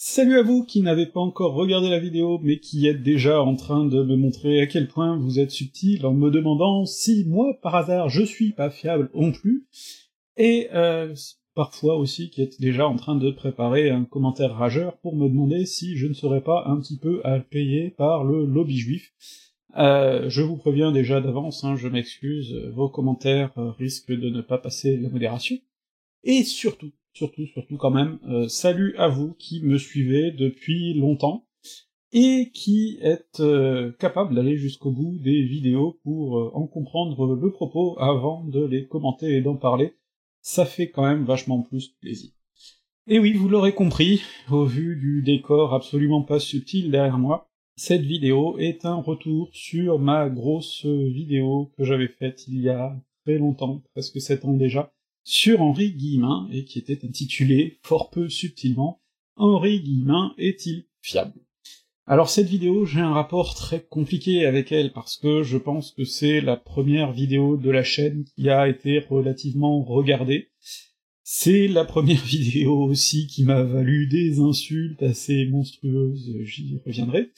Salut à vous qui n'avez pas encore regardé la vidéo, mais qui êtes déjà en train de me montrer à quel point vous êtes subtil en me demandant si moi, par hasard, je suis pas fiable non plus, et euh, parfois aussi qui êtes déjà en train de préparer un commentaire rageur pour me demander si je ne serais pas un petit peu à payer par le lobby juif. Euh, je vous préviens déjà d'avance, hein, je m'excuse, vos commentaires euh, risquent de ne pas passer la modération. Et surtout, surtout, surtout quand même, euh, salut à vous qui me suivez depuis longtemps, et qui êtes euh, capable d'aller jusqu'au bout des vidéos pour euh, en comprendre le propos avant de les commenter et d'en parler, ça fait quand même vachement plus plaisir. Et oui, vous l'aurez compris, au vu du décor absolument pas subtil derrière moi, cette vidéo est un retour sur ma grosse vidéo que j'avais faite il y a très longtemps, presque sept ans déjà, sur Henri Guillemin, et qui était intitulée, fort peu subtilement, Henri Guillemin est-il fiable? Alors cette vidéo, j'ai un rapport très compliqué avec elle, parce que je pense que c'est la première vidéo de la chaîne qui a été relativement regardée, c'est la première vidéo aussi qui m'a valu des insultes assez monstrueuses, j'y reviendrai,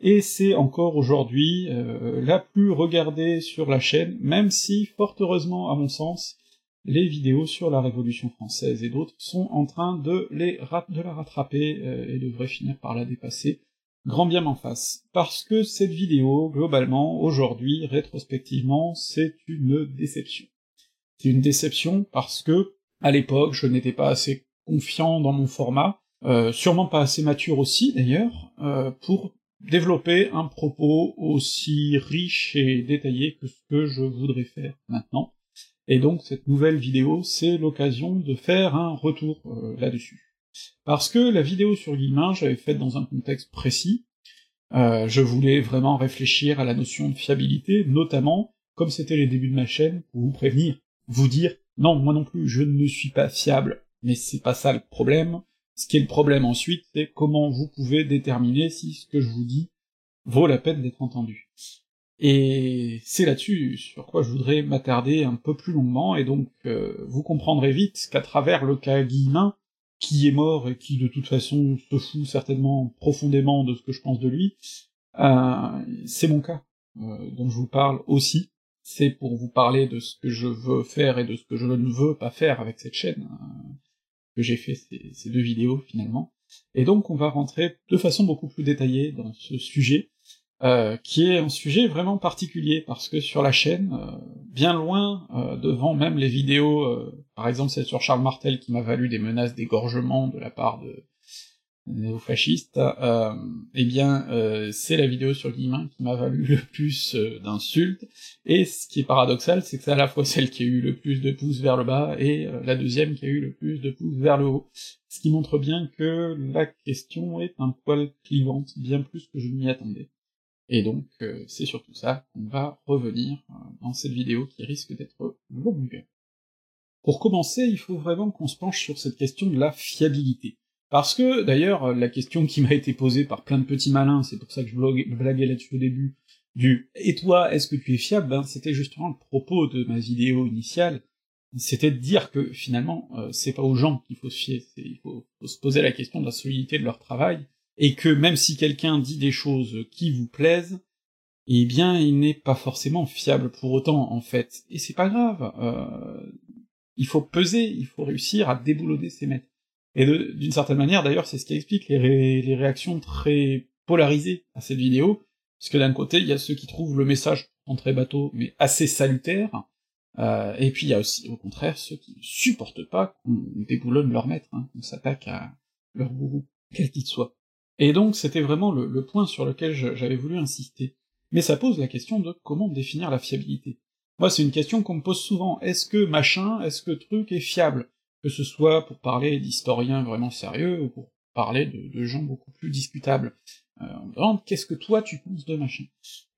et c'est encore aujourd'hui euh, la plus regardée sur la chaîne, même si, fort heureusement à mon sens, les vidéos sur la Révolution française et d'autres sont en train de, la rattraper euh, et devraient finir par la dépasser grand bien m'en face. Parce que cette vidéo, globalement, aujourd'hui, rétrospectivement, c'est une déception. C'est une déception parce que, à l'époque, je n'étais pas assez confiant dans mon format, euh, sûrement pas assez mature aussi d'ailleurs, euh, pour développer un propos aussi riche et détaillé que ce que je voudrais faire maintenant. Et donc cette nouvelle vidéo, c'est l'occasion de faire un retour euh, là-dessus. Parce que la vidéo sur Guillemin, j'avais faite dans un contexte précis, euh, je voulais vraiment réfléchir à la notion de fiabilité, notamment, comme c'était les débuts de ma chaîne, pour vous prévenir, vous dire, non, moi non plus, je ne suis pas fiable, mais c'est pas ça le problème, ce qui est le problème ensuite, c'est comment vous pouvez déterminer si ce que je vous dis vaut la peine d'être entendu. Et c'est là-dessus sur quoi je voudrais m'attarder un peu plus longuement, et donc euh, vous comprendrez vite qu'à travers le cas Guillemin, qui est mort et qui de toute façon se fout certainement profondément de ce que je pense de lui, euh, c'est mon cas euh, dont je vous parle aussi, c'est pour vous parler de ce que je veux faire et de ce que je ne veux pas faire avec cette chaîne, que j'ai fait ces deux vidéos finalement, et donc on va rentrer de façon beaucoup plus détaillée dans ce sujet, euh, qui est un sujet vraiment particulier, parce que sur la chaîne, euh, bien loin, euh, devant même les vidéos, par exemple celle sur Charles Martel qui m'a valu des menaces d'égorgement de la part de néo-fascistes, eh bien c'est la vidéo sur Guillemin qui m'a valu le plus d'insultes, et ce qui est paradoxal, c'est que c'est à la fois celle qui a eu le plus de pouces vers le bas, et la deuxième qui a eu le plus de pouces vers le haut, ce qui montre bien que la question est un poil clivante, bien plus que je m'y attendais. Et donc, euh, c'est surtout ça qu'on va revenir euh, dans cette vidéo qui risque d'être longue. Pour commencer, il faut vraiment qu'on se penche sur cette question de la fiabilité. Parce que, d'ailleurs, la question qui m'a été posée par plein de petits malins, c'est pour ça que je blaguais là-dessus au début, du « Et toi, est-ce que tu es fiable? Ben, C'était justement le propos de ma vidéo initiale, c'était de dire que, finalement, euh, c'est pas aux gens qu'il faut se fier, il faut, faut se poser la question de la solidité de leur travail, et que même si quelqu'un dit des choses qui vous plaisent, eh bien il n'est pas forcément fiable pour autant en fait, et c'est pas grave, euh, il faut peser, il faut réussir à déboulonner ses maîtres. Et d'une certaine manière d'ailleurs c'est ce qui explique les, réactions très polarisées à cette vidéo, puisque d'un côté il y a ceux qui trouvent le message en très bateau mais assez salutaire, euh, et puis il y a aussi au contraire ceux qui ne supportent pas qu'on déboulonne leur maître, hein, qu'on s'attaque à leur gourou, quel qu'il soit. Et donc c'était vraiment le, point sur lequel j'avais voulu insister. Mais ça pose la question de comment définir la fiabilité. Moi c'est une question qu'on me pose souvent, est-ce que machin, est-ce que truc est fiable? Que ce soit pour parler d'historiens vraiment sérieux, ou pour parler de, gens beaucoup plus discutables. Euh, on me demande qu'est-ce que toi tu penses de machin?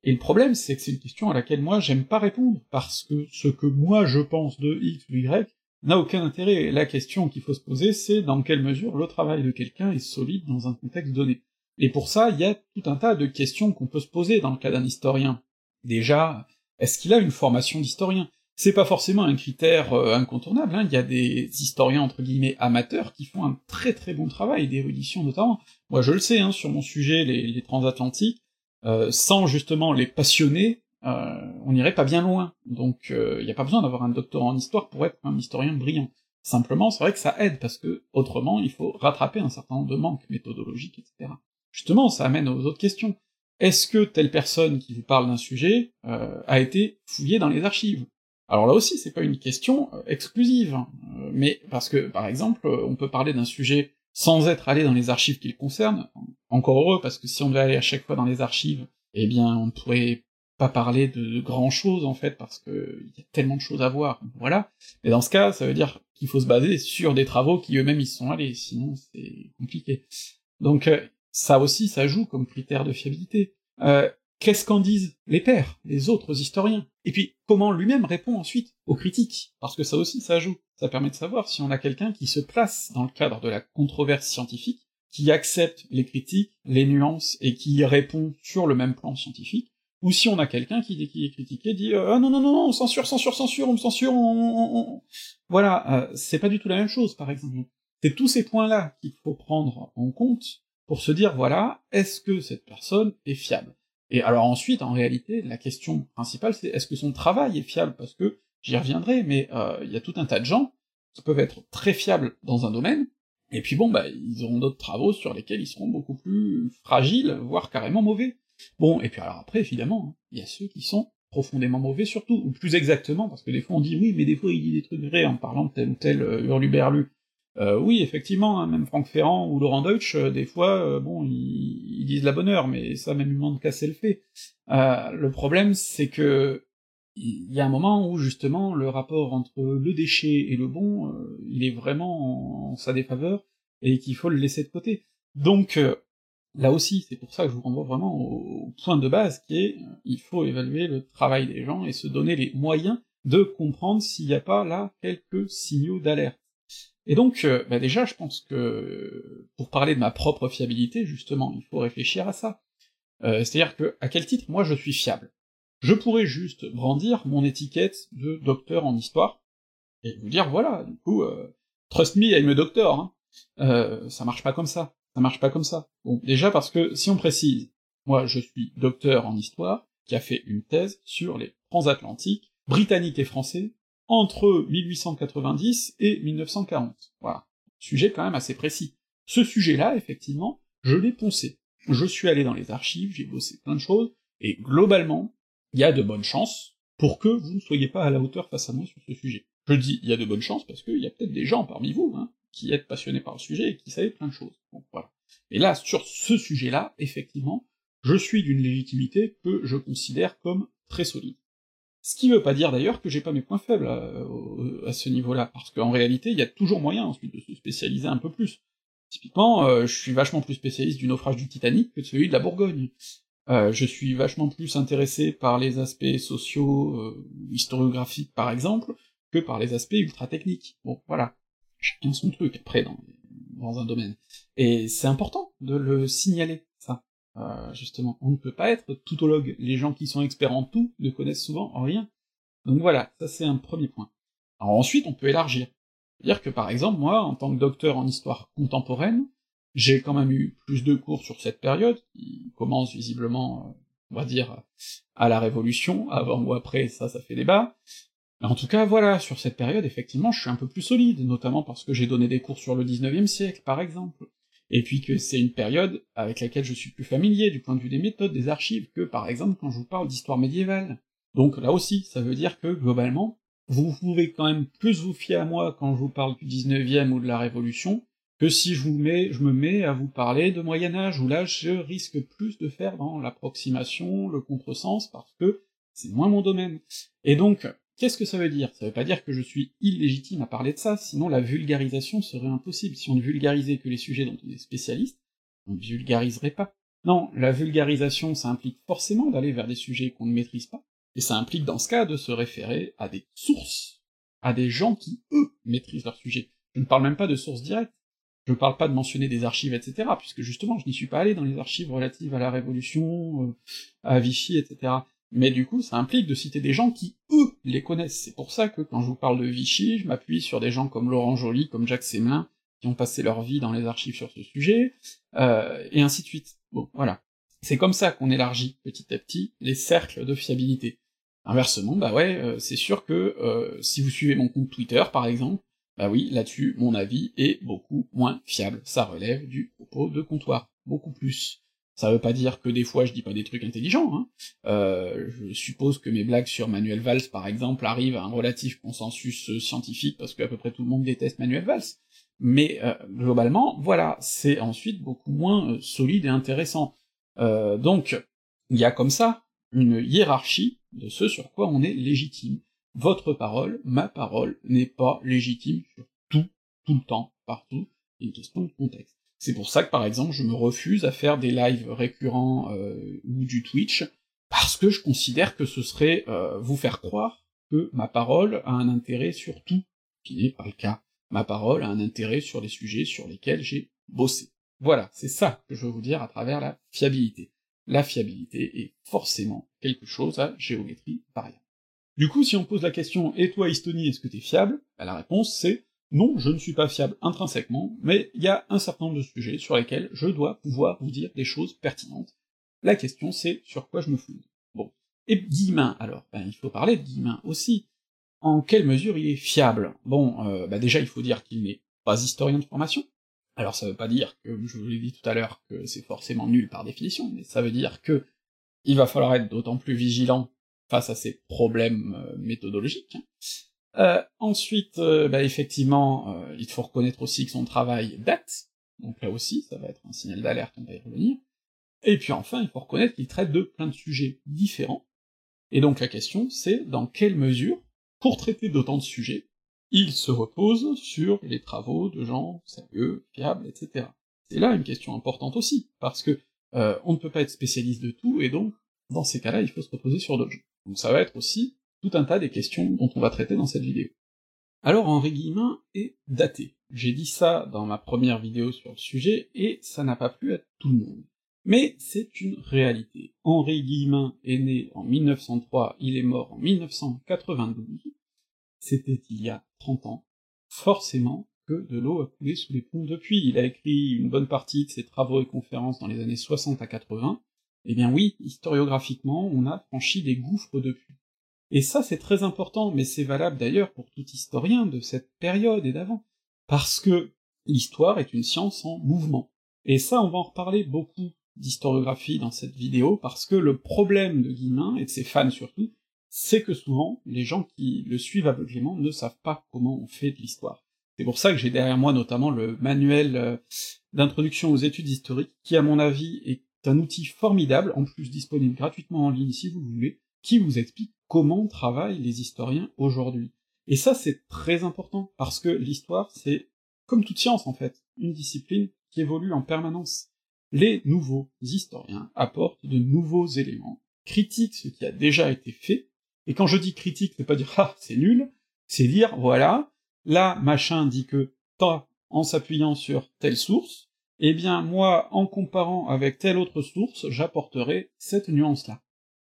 Et le problème c'est que c'est une question à laquelle moi j'aime pas répondre, parce que ce que moi je pense de X ou Y n'a aucun intérêt. La question qu'il faut se poser, c'est dans quelle mesure le travail de quelqu'un est solide dans un contexte donné. Et pour ça, il y a tout un tas de questions qu'on peut se poser dans le cas d'un historien. Déjà, est-ce qu'il a une formation d'historien? C'est pas forcément un critère euh, incontournable, hein. il y a des historiens entre guillemets amateurs qui font un très très bon travail, d'érudition notamment. Moi je le sais, hein, sur mon sujet, les, transatlantiques, euh, sans justement les passionnés, euh, on n'irait pas bien loin. Donc il n'y a pas besoin d'avoir un doctorat en histoire pour être un historien brillant. Simplement, c'est vrai que ça aide, parce que autrement, il faut rattraper un certain nombre de manques méthodologiques, etc. Justement, ça amène aux autres questions. Est-ce que telle personne qui vous parle d'un sujet a été fouillée dans les archives? Alors là aussi, c'est pas une question euh, exclusive, hein. euh, mais parce que, par exemple, euh, on peut parler d'un sujet sans être allé dans les archives qui le concernent, encore heureux, parce que si on devait aller à chaque fois dans les archives, eh bien, on pourrait pas parler de grand chose, en fait, parce que il y a tellement de choses à voir, voilà. Mais dans ce cas, ça veut dire qu'il faut se baser sur des travaux qui eux-mêmes y sont allés, sinon c'est compliqué. Donc, ça aussi, ça joue comme critère de fiabilité. Euh, Qu'est-ce qu'en disent les pairs, les autres historiens? Et puis, comment lui-même répond ensuite aux critiques? Parce que ça aussi, ça joue. Ça permet de savoir si on a quelqu'un qui se place dans le cadre de la controverse scientifique, qui accepte les critiques, les nuances, et qui répond sur le même plan scientifique, ou si on a quelqu'un qui, est critiqué, dit euh, Ah non, non, non, non, censure, censure, censure, on me censure, on... Voilà, euh, c'est pas du tout la même chose, par exemple. C'est tous ces points-là qu'il faut prendre en compte pour se dire, voilà, est-ce que cette personne est fiable? Et alors ensuite, en réalité, la question principale, c'est est-ce que son travail est fiable? Parce que, j'y reviendrai, mais euh, il y a tout un tas de gens qui peuvent être très fiables dans un domaine, et puis bon, bah, ils auront d'autres travaux sur lesquels ils seront beaucoup plus fragiles, voire carrément mauvais. Bon, et puis alors après, évidemment, hein, il y a ceux qui sont profondément mauvais surtout, ou plus exactement, parce que des fois on dit oui, mais des fois il dit des trucs vrais en parlant de tel ou tel euh, hurluberlu. Euh, oui, effectivement, hein, même Franck Ferrand ou Laurent Deutsch, euh, des fois, euh, bon, ils, disent la bonne heure, mais ça, même ils de casser le fait. le problème, c'est que il y a un moment où justement le rapport entre le déchet et le bon, il est vraiment en, sa défaveur, et qu'il faut le laisser de côté. Donc, là aussi, c'est pour ça que je vous renvoie vraiment au, point de base qui est, il faut évaluer le travail des gens et se donner les moyens de comprendre s'il n'y a pas là quelques signaux d'alerte. Et donc, euh, bah déjà, je pense que pour parler de ma propre fiabilité, justement, il faut réfléchir à ça. Euh, C'est-à-dire que, à quel titre moi je suis fiable? Je pourrais juste brandir mon étiquette de docteur en histoire, et vous dire, voilà, du coup, euh, trust me, I'm a doctor, hein. Euh, ça marche pas comme ça, ça marche pas comme ça. Bon, déjà parce que, si on précise, moi je suis docteur en histoire, qui a fait une thèse sur les transatlantiques, britanniques et français, entre 1890 et 1940. Voilà. Sujet quand même assez précis. Ce sujet-là, effectivement, je l'ai poncé. Je suis allé dans les archives, j'ai bossé plein de choses, et globalement, il y a de bonnes chances pour que vous ne soyez pas à la hauteur face à moi sur ce sujet. Je dis il y a de bonnes chances parce qu'il y a peut-être des gens parmi vous, hein, qui êtes passionnés par le sujet et qui savent plein de choses. Donc voilà. Et là, sur ce sujet-là, effectivement, je suis d'une légitimité que je considère comme très solide. Ce qui veut pas dire d'ailleurs que j'ai pas mes points faibles à, ce niveau-là, parce qu'en réalité, il y a toujours moyen ensuite de se spécialiser un peu plus. Typiquement, euh, je suis vachement plus spécialiste du naufrage du Titanic que de celui de la Bourgogne. Euh, je suis vachement plus intéressé par les aspects sociaux, euh, historiographiques par exemple, que par les aspects ultra-techniques. Bon, voilà. Chacun son truc après dans, un domaine. Et c'est important de le signaler. Euh, justement. On ne peut pas être toutologue. Les gens qui sont experts en tout ne connaissent souvent rien. Donc voilà, ça c'est un premier point. Alors ensuite, on peut élargir. C'est-à-dire que par exemple, moi, en tant que docteur en histoire contemporaine, j'ai quand même eu plus de cours sur cette période, qui commence visiblement, euh, on va dire, à la Révolution, avant ou après, ça, ça fait débat. En tout cas, voilà, sur cette période, effectivement, je suis un peu plus solide, notamment parce que j'ai donné des cours sur le 19e siècle, par exemple et puis que c'est une période avec laquelle je suis plus familier du point de vue des méthodes, des archives, que par exemple quand je vous parle d'histoire médiévale. Donc là aussi, ça veut dire que globalement, vous pouvez quand même plus vous fier à moi quand je vous parle du 19e ou de la Révolution, que si je vous mets, je me mets à vous parler de Moyen Âge, où là je risque plus de faire dans l'approximation, le contresens, parce que c'est moins mon domaine. Et donc, Qu'est-ce que ça veut dire? Ça veut pas dire que je suis illégitime à parler de ça, sinon la vulgarisation serait impossible. Si on ne vulgarisait que les sujets dont on est spécialiste, on ne vulgariserait pas. Non, la vulgarisation, ça implique forcément d'aller vers des sujets qu'on ne maîtrise pas, et ça implique dans ce cas de se référer à des sources, à des gens qui, eux, maîtrisent leur sujet. Je ne parle même pas de sources directes, je ne parle pas de mentionner des archives, etc., puisque justement, je n'y suis pas allé dans les archives relatives à la Révolution, euh, à Vichy, etc. mais du coup, ça implique de citer des gens qui, eux, les connaissent. C'est pour ça que quand je vous parle de Vichy, je m'appuie sur des gens comme Laurent Joly, comme Jacques Semelin, qui ont passé leur vie dans les archives sur ce sujet, euh, et ainsi de suite. Bon, voilà. C'est comme ça qu'on élargit petit à petit les cercles de fiabilité. Inversement, bah ouais, euh, c'est sûr que euh, si vous suivez mon compte Twitter, par exemple, bah oui, là-dessus, mon avis est beaucoup moins fiable. Ça relève du propos de comptoir, beaucoup plus. Ça veut pas dire que des fois je dis pas des trucs intelligents, hein. Euh, je suppose que mes blagues sur Manuel Valls, par exemple, arrivent à un relatif consensus scientifique, parce que à peu près tout le monde déteste Manuel Valls, mais euh, globalement, voilà, c'est ensuite beaucoup moins euh, solide et intéressant. donc, il y a comme ça une hiérarchie de ce sur quoi on est légitime. Votre parole, ma parole, n'est pas légitime sur tout, tout le temps, partout, une question de contexte. C'est pour ça que par exemple je me refuse à faire des lives récurrents euh, ou du Twitch, parce que je considère que ce serait euh, vous faire croire que ma parole a un intérêt sur tout, qui n'est pas le cas. Ma parole a un intérêt sur les sujets sur lesquels j'ai bossé. Voilà, c'est ça que je veux vous dire à travers la fiabilité. La fiabilité est forcément quelque chose à géométrie variable. Du coup, si on pose la question « Et toi, Estonie, est-ce que t'es fiable ?» bah, La réponse c'est non, je ne suis pas fiable intrinsèquement, mais il y a un certain nombre de sujets sur lesquels je dois pouvoir vous dire des choses pertinentes. La question c'est sur quoi je me fous. Bon. Et Guillemin, alors, ben, il faut parler de Guillemin aussi. En quelle mesure il est fiable? Bon, euh, bah déjà il faut dire qu'il n'est pas historien de formation. Alors ça veut pas dire, que je vous l'ai dit tout à l'heure, que c'est forcément nul par définition, mais ça veut dire que il va falloir être d'autant plus vigilant face à ces problèmes euh, méthodologiques. Euh, ensuite, euh, bah, effectivement, euh, il faut reconnaître aussi que son travail date, donc là aussi, ça va être un signal d'alerte, on va y revenir. Et puis enfin, il faut reconnaître qu'il traite de plein de sujets différents, et donc la question c'est dans quelle mesure, pour traiter d'autant de sujets, il se repose sur les travaux de gens sérieux, fiables, etc. C'est là une question importante aussi, parce que on ne peut pas être spécialiste de tout, et donc, dans ces cas-là, il faut se reposer sur d'autres. Donc ça va être aussi tout un tas des questions dont on va traiter dans cette vidéo. Alors Henri Guillemin est daté. J'ai dit ça dans ma première vidéo sur le sujet, et ça n'a pas plu à tout le monde. Mais c'est une réalité. Henri Guillemin est né en 1903, il est mort en 1992, c'était il y a 30 ans. Forcément que de l'eau a coulé sous les ponts depuis, il a écrit une bonne partie de ses travaux et conférences dans les années 60 à 80, eh bien oui, historiographiquement, on a franchi des gouffres depuis. Et ça, c'est très important, mais c'est valable d'ailleurs pour tout historien de cette période et d'avant, parce que l'histoire est une science en mouvement. Et ça, on va en reparler beaucoup d'historiographie dans cette vidéo, parce que le problème de Guillemin, et de ses fans surtout, c'est que souvent, les gens qui le suivent aveuglément ne savent pas comment on fait de l'histoire. C'est pour ça que j'ai derrière moi notamment le manuel euh, d'introduction aux études historiques, qui à mon avis est un outil formidable, en plus disponible gratuitement en ligne si vous voulez, qui vous explique comment travaillent les historiens aujourd'hui. Et ça, c'est très important, parce que l'histoire, c'est, comme toute science en fait, une discipline qui évolue en permanence. Les nouveaux historiens apportent de nouveaux éléments, critiquent ce qui a déjà été fait, et quand je dis critique, c'est pas dire ah c'est nul, c'est dire voilà, là machin dit que toi, en s'appuyant sur telle source, eh bien moi, en comparant avec telle autre source, j'apporterai cette nuance-là.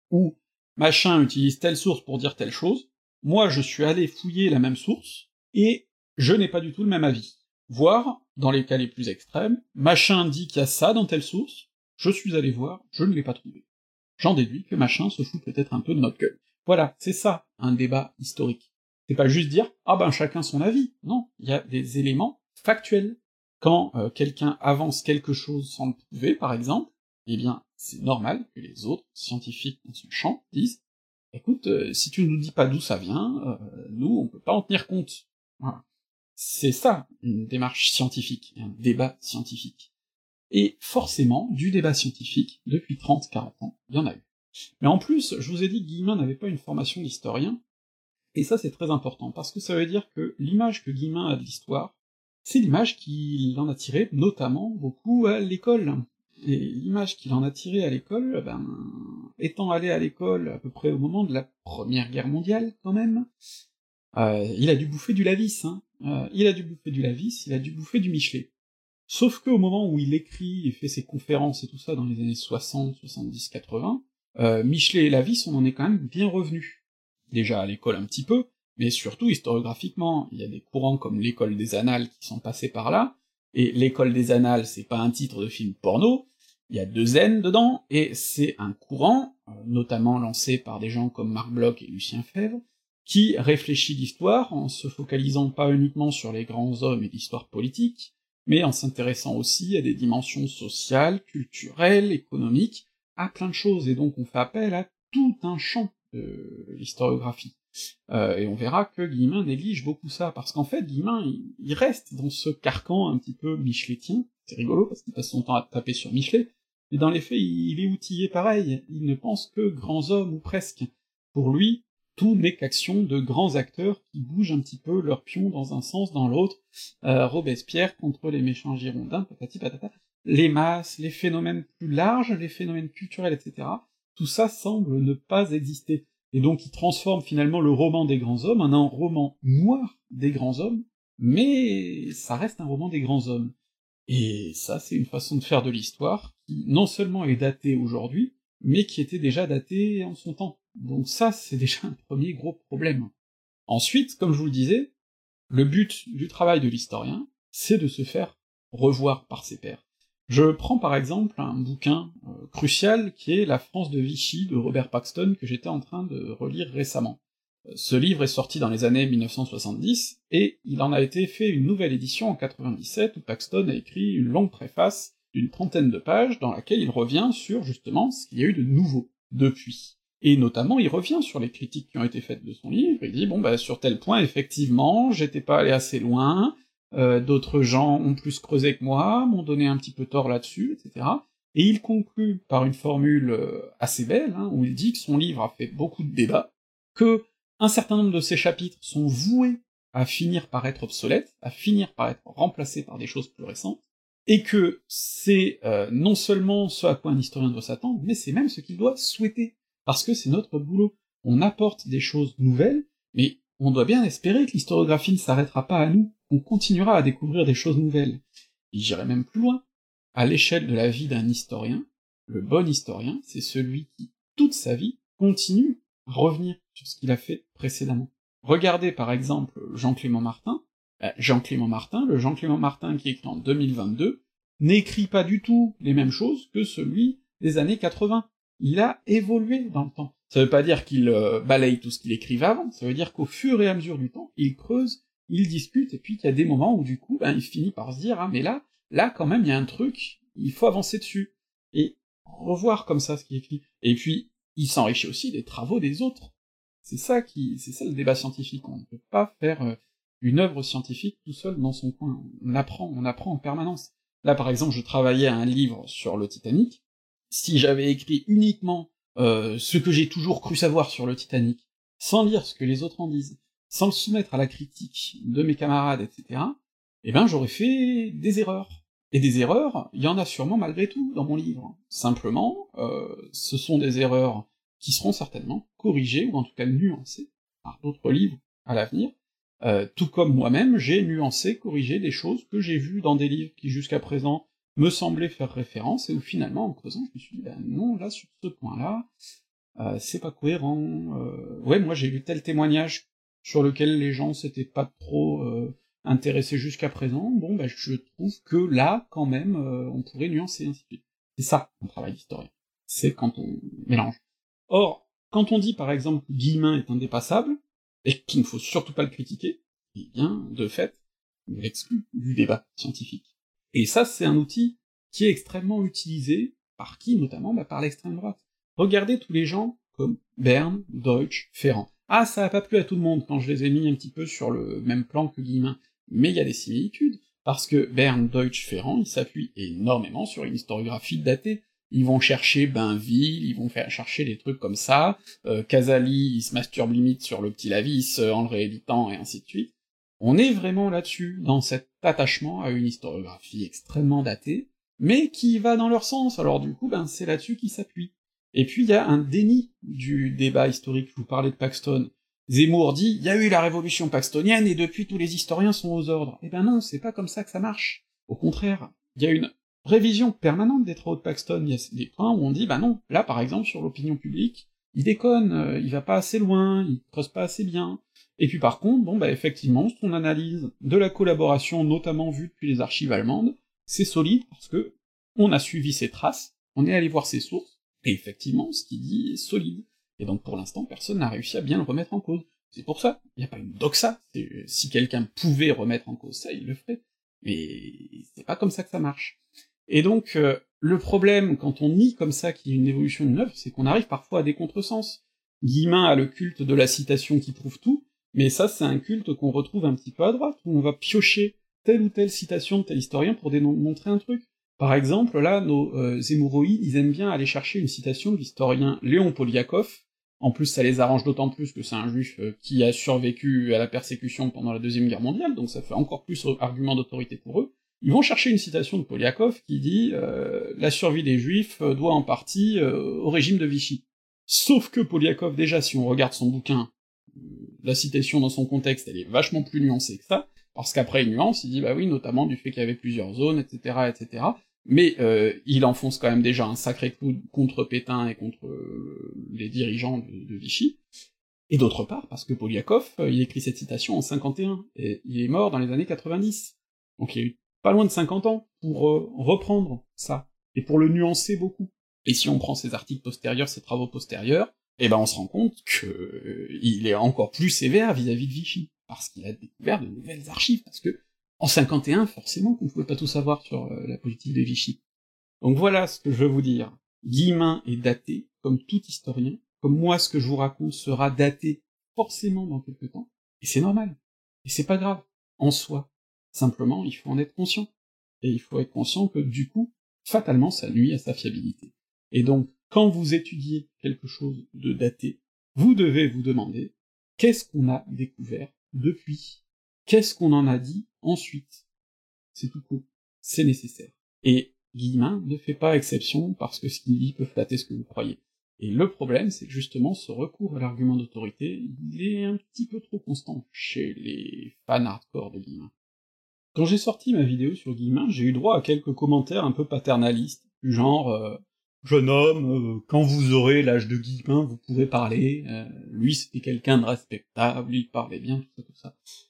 Ou machin utilise telle source pour dire telle chose, moi je suis allé fouiller la même source, et je n'ai pas du tout le même avis. Voire, dans les cas les plus extrêmes, machin dit qu'il y a ça dans telle source, je suis allé voir, je ne l'ai pas trouvé. J'en déduis que machin se fout peut-être un peu de notre gueule. Voilà, c'est ça, un débat historique. C'est pas juste dire, ah ben chacun son avis, non, il y a des éléments factuels. Quand euh, quelqu'un avance quelque chose sans le prouver, par exemple, eh bien, c'est normal que les autres scientifiques dans ce champ disent écoute, euh, si tu nous dis pas d'où ça vient, euh, nous, on peut pas en tenir compte. Voilà. C'est ça, une démarche scientifique, un débat scientifique. Et forcément, du débat scientifique, depuis 30-40 ans, il y en a eu. Mais en plus, je vous ai dit que Guillemin n'avait pas une formation d'historien, et ça c'est très important, parce que ça veut dire que l'image que Guillemin a de l'histoire, c'est l'image qu'il en a tirée notamment beaucoup à l'école. Et l'image qu'il en a tirée à l'école, ben, étant allé à l'école à peu près au moment de la Première Guerre mondiale, quand même, euh, il a dû bouffer du Lavis, hein. Euh, il a dû bouffer du Lavis, il a dû bouffer du Michelet. Sauf qu'au moment où il écrit et fait ses conférences et tout ça dans les années 60, 70, 80, euh, Michelet et Lavis, on en est quand même bien revenu. Déjà à l'école un petit peu, mais surtout historiographiquement, il y a des courants comme l'école des annales qui sont passés par là, et l'école des annales, c'est pas un titre de film porno, il y a deux N dedans, et c'est un courant, euh, notamment lancé par des gens comme Marc Bloch et Lucien Fèvre, qui réfléchit l'histoire en se focalisant pas uniquement sur les grands hommes et l'histoire politique, mais en s'intéressant aussi à des dimensions sociales, culturelles, économiques, à plein de choses, et donc on fait appel à tout un champ de l'historiographie. Euh, et on verra que Guillemin néglige beaucoup ça, parce qu'en fait, Guillemin, il, reste dans ce carcan un petit peu micheletien, c'est rigolo, parce qu'il passe son temps à taper sur Michelet, mais dans les faits, il est outillé pareil, il ne pense que grands hommes, ou presque. Pour lui, tout n'est qu'action de grands acteurs qui bougent un petit peu leur pion dans un sens, dans l'autre, euh, Robespierre contre les méchants girondins, patati patata, les masses, les phénomènes plus larges, les phénomènes culturels, etc., tout ça semble ne pas exister. Et donc il transforme finalement le roman des grands hommes en un roman noir des grands hommes, mais ça reste un roman des grands hommes. Et ça, c'est une façon de faire de l'histoire qui non seulement est datée aujourd'hui, mais qui était déjà datée en son temps. Donc ça, c'est déjà un premier gros problème. Ensuite, comme je vous le disais, le but du travail de l'historien, c'est de se faire revoir par ses pairs. Je prends par exemple un bouquin crucial qui est La France de Vichy de Robert Paxton que j'étais en train de relire récemment. Euh, ce livre est sorti dans les années 1970, et il en a été fait une nouvelle édition en 97 où Paxton a écrit une longue préface d'une trentaine de pages dans laquelle il revient sur justement ce qu'il y a eu de nouveau depuis. Et notamment, il revient sur les critiques qui ont été faites de son livre, il dit, bon, bah, sur tel point, effectivement, j'étais pas allé assez loin, euh, d'autres gens ont plus creusé que moi, m'ont donné un petit peu tort là-dessus, etc. Et il conclut par une formule euh, assez belle, hein, où il dit que son livre a fait beaucoup de débats, que un certain nombre de ses chapitres sont voués à finir par être obsolètes, à finir par être remplacés par des choses plus récentes, et que c'est euh, non seulement ce à quoi un historien doit s'attendre, mais c'est même ce qu'il doit souhaiter parce que c'est notre boulot. On apporte des choses nouvelles, mais on doit bien espérer que l'historiographie ne s'arrêtera pas à nous, on continuera à découvrir des choses nouvelles. J'irai même plus loin. À l'échelle de la vie d'un historien, le bon historien, c'est celui qui, toute sa vie, continue à revenir sur ce qu'il a fait précédemment. Regardez par exemple Jean-Clément Martin. Euh, Jean-Clément Martin, le Jean-Clément Martin qui écrit en 2022, n'écrit pas du tout les mêmes choses que celui des années 80 il a évolué dans le temps. Ça veut pas dire qu'il euh, balaye tout ce qu'il écrivait avant, ça veut dire qu'au fur et à mesure du temps, il creuse, il discute, et puis qu'il y a des moments où du coup, ben, il finit par se dire, ah mais là, là quand même, il y a un truc, il faut avancer dessus, et revoir comme ça ce qu'il écrit. Et puis, il s'enrichit aussi des travaux des autres. C'est ça qui, c'est ça le débat scientifique, on ne peut pas faire euh, une œuvre scientifique tout seul dans son coin, on apprend, on apprend en permanence. Là par exemple, je travaillais à un livre sur le Titanic, si j'avais écrit uniquement euh, ce que j'ai toujours cru savoir sur le Titanic, sans lire ce que les autres en disent, sans le soumettre à la critique de mes camarades, etc., eh ben j'aurais fait des erreurs. Et des erreurs, il y en a sûrement malgré tout dans mon livre. Simplement, euh, ce sont des erreurs qui seront certainement corrigées, ou en tout cas nuancées, par d'autres livres à l'avenir, euh, tout comme moi-même, j'ai nuancé, corrigé des choses que j'ai vues dans des livres qui jusqu'à présent me semblait faire référence, et où finalement, en creusant, je me suis dit, ben non, là, sur ce point-là, euh, c'est pas cohérent. Euh, ouais, moi j'ai lu tel témoignage sur lequel les gens s'étaient pas trop euh, intéressés jusqu'à présent, bon, ben je trouve que là, quand même, on pourrait nuancer, ainsi de suite. C'est ça, un travail d'historien. C'est quand on mélange. Or, quand on dit par exemple que Guillemin est indépassable, et qu'il ne faut surtout pas le critiquer, eh bien, de fait, on l'exclut du débat scientifique. Et ça, c'est un outil qui est extrêmement utilisé, par qui notamment bah, Par l'extrême droite. Regardez tous les gens comme Berne, Deutsch, Ferrand. Ah, ça a pas plu à tout le monde quand je les ai mis un petit peu sur le même plan que Guillemin, mais il y a des similitudes, parce que Berne, Deutsch, Ferrand, ils s'appuient énormément sur une historiographie datée. Ils vont chercher Bainville, ils vont faire chercher des trucs comme ça, euh, Casali, il se masturbe limite sur le petit Lavis euh, en le rééditant, et ainsi de suite. On est vraiment là-dessus, dans cet attachement à une historiographie extrêmement datée, mais qui va dans leur sens, alors du coup, ben c'est là-dessus qu'ils s'appuient. Et puis il y a un déni du débat historique, je vous parlais de Paxton. Zemmour dit, il y a eu la révolution paxtonienne, et depuis tous les historiens sont aux ordres. Eh ben non, c'est pas comme ça que ça marche. Au contraire, il y a une révision permanente des travaux de Paxton, il y a des points où on dit, bah non, là par exemple sur l'opinion publique, il déconne, euh, il va pas assez loin, il creuse pas assez bien. Et puis par contre, bon bah effectivement, son analyse de la collaboration, notamment vue depuis les archives allemandes, c'est solide parce que on a suivi ses traces, on est allé voir ses sources, et effectivement, ce qu'il dit est solide. Et donc pour l'instant, personne n'a réussi à bien le remettre en cause. C'est pour ça, il n'y a pas une doxa, si quelqu'un pouvait remettre en cause ça, il le ferait. Mais c'est pas comme ça que ça marche. Et donc, euh, le problème, quand on nie comme ça qu'il y a une évolution d'une œuvre, c'est qu'on arrive parfois à des contresens. Guillemin a le culte de la citation qui prouve tout, mais ça c'est un culte qu'on retrouve un petit peu à droite, où on va piocher telle ou telle citation de tel historien pour démontrer un truc. Par exemple, là, nos euh, hémorroïdes, ils aiment bien aller chercher une citation de l'historien Léon Poliakov, en plus ça les arrange d'autant plus que c'est un juif euh, qui a survécu à la persécution pendant la Deuxième Guerre mondiale, donc ça fait encore plus argument d'autorité pour eux, ils vont chercher une citation de Poliakov qui dit euh, La survie des juifs euh, doit en partie au régime de Vichy ». Sauf que Poliakov, déjà, si on regarde son bouquin, la citation dans son contexte, elle est vachement plus nuancée que ça, parce qu'après il nuance, il dit bah oui, notamment du fait qu'il y avait plusieurs zones, etc., etc., mais euh, il enfonce quand même déjà un sacré coup contre Pétain et contre euh, les dirigeants de, Vichy, et d'autre part parce que Poliakov, euh, il écrit cette citation en 51, et il est mort dans les années 90, donc il y a eu pas loin de 50 ans pour reprendre ça, et pour le nuancer beaucoup. Et si on prend ses articles postérieurs, ses travaux postérieurs, eh ben on se rend compte que il est encore plus sévère vis-à-vis -vis de Vichy, parce qu'il a découvert de nouvelles archives, parce que en 51, forcément qu'on pouvait pas tout savoir sur euh, la politique de Vichy. Donc voilà ce que je veux vous dire. Guillemin est daté, comme tout historien, comme moi ce que je vous raconte sera daté forcément dans quelque temps, et c'est normal. Et c'est pas grave, en soi. Simplement, il faut en être conscient. Et il faut être conscient que du coup, fatalement, ça nuit à sa fiabilité. Et donc, quand vous étudiez quelque chose de daté, vous devez vous demander qu'est-ce qu'on a découvert depuis Qu'est-ce qu'on en a dit ensuite? C'est tout court. C'est nécessaire. Et Guillemin ne fait pas exception parce que ce qu'il dit peut flatter ce que vous croyez. Et le problème, c'est que justement, ce recours à l'argument d'autorité, il est un petit peu trop constant chez les fans hardcore de Guillemin. Quand j'ai sorti ma vidéo sur Guillemin, j'ai eu droit à quelques commentaires un peu paternalistes, du genre euh, Jeune homme, euh, quand vous aurez l'âge de Guillemin, vous pourrez parler, euh, lui c'était quelqu'un de respectable, il parlait bien, tout ça, tout ça.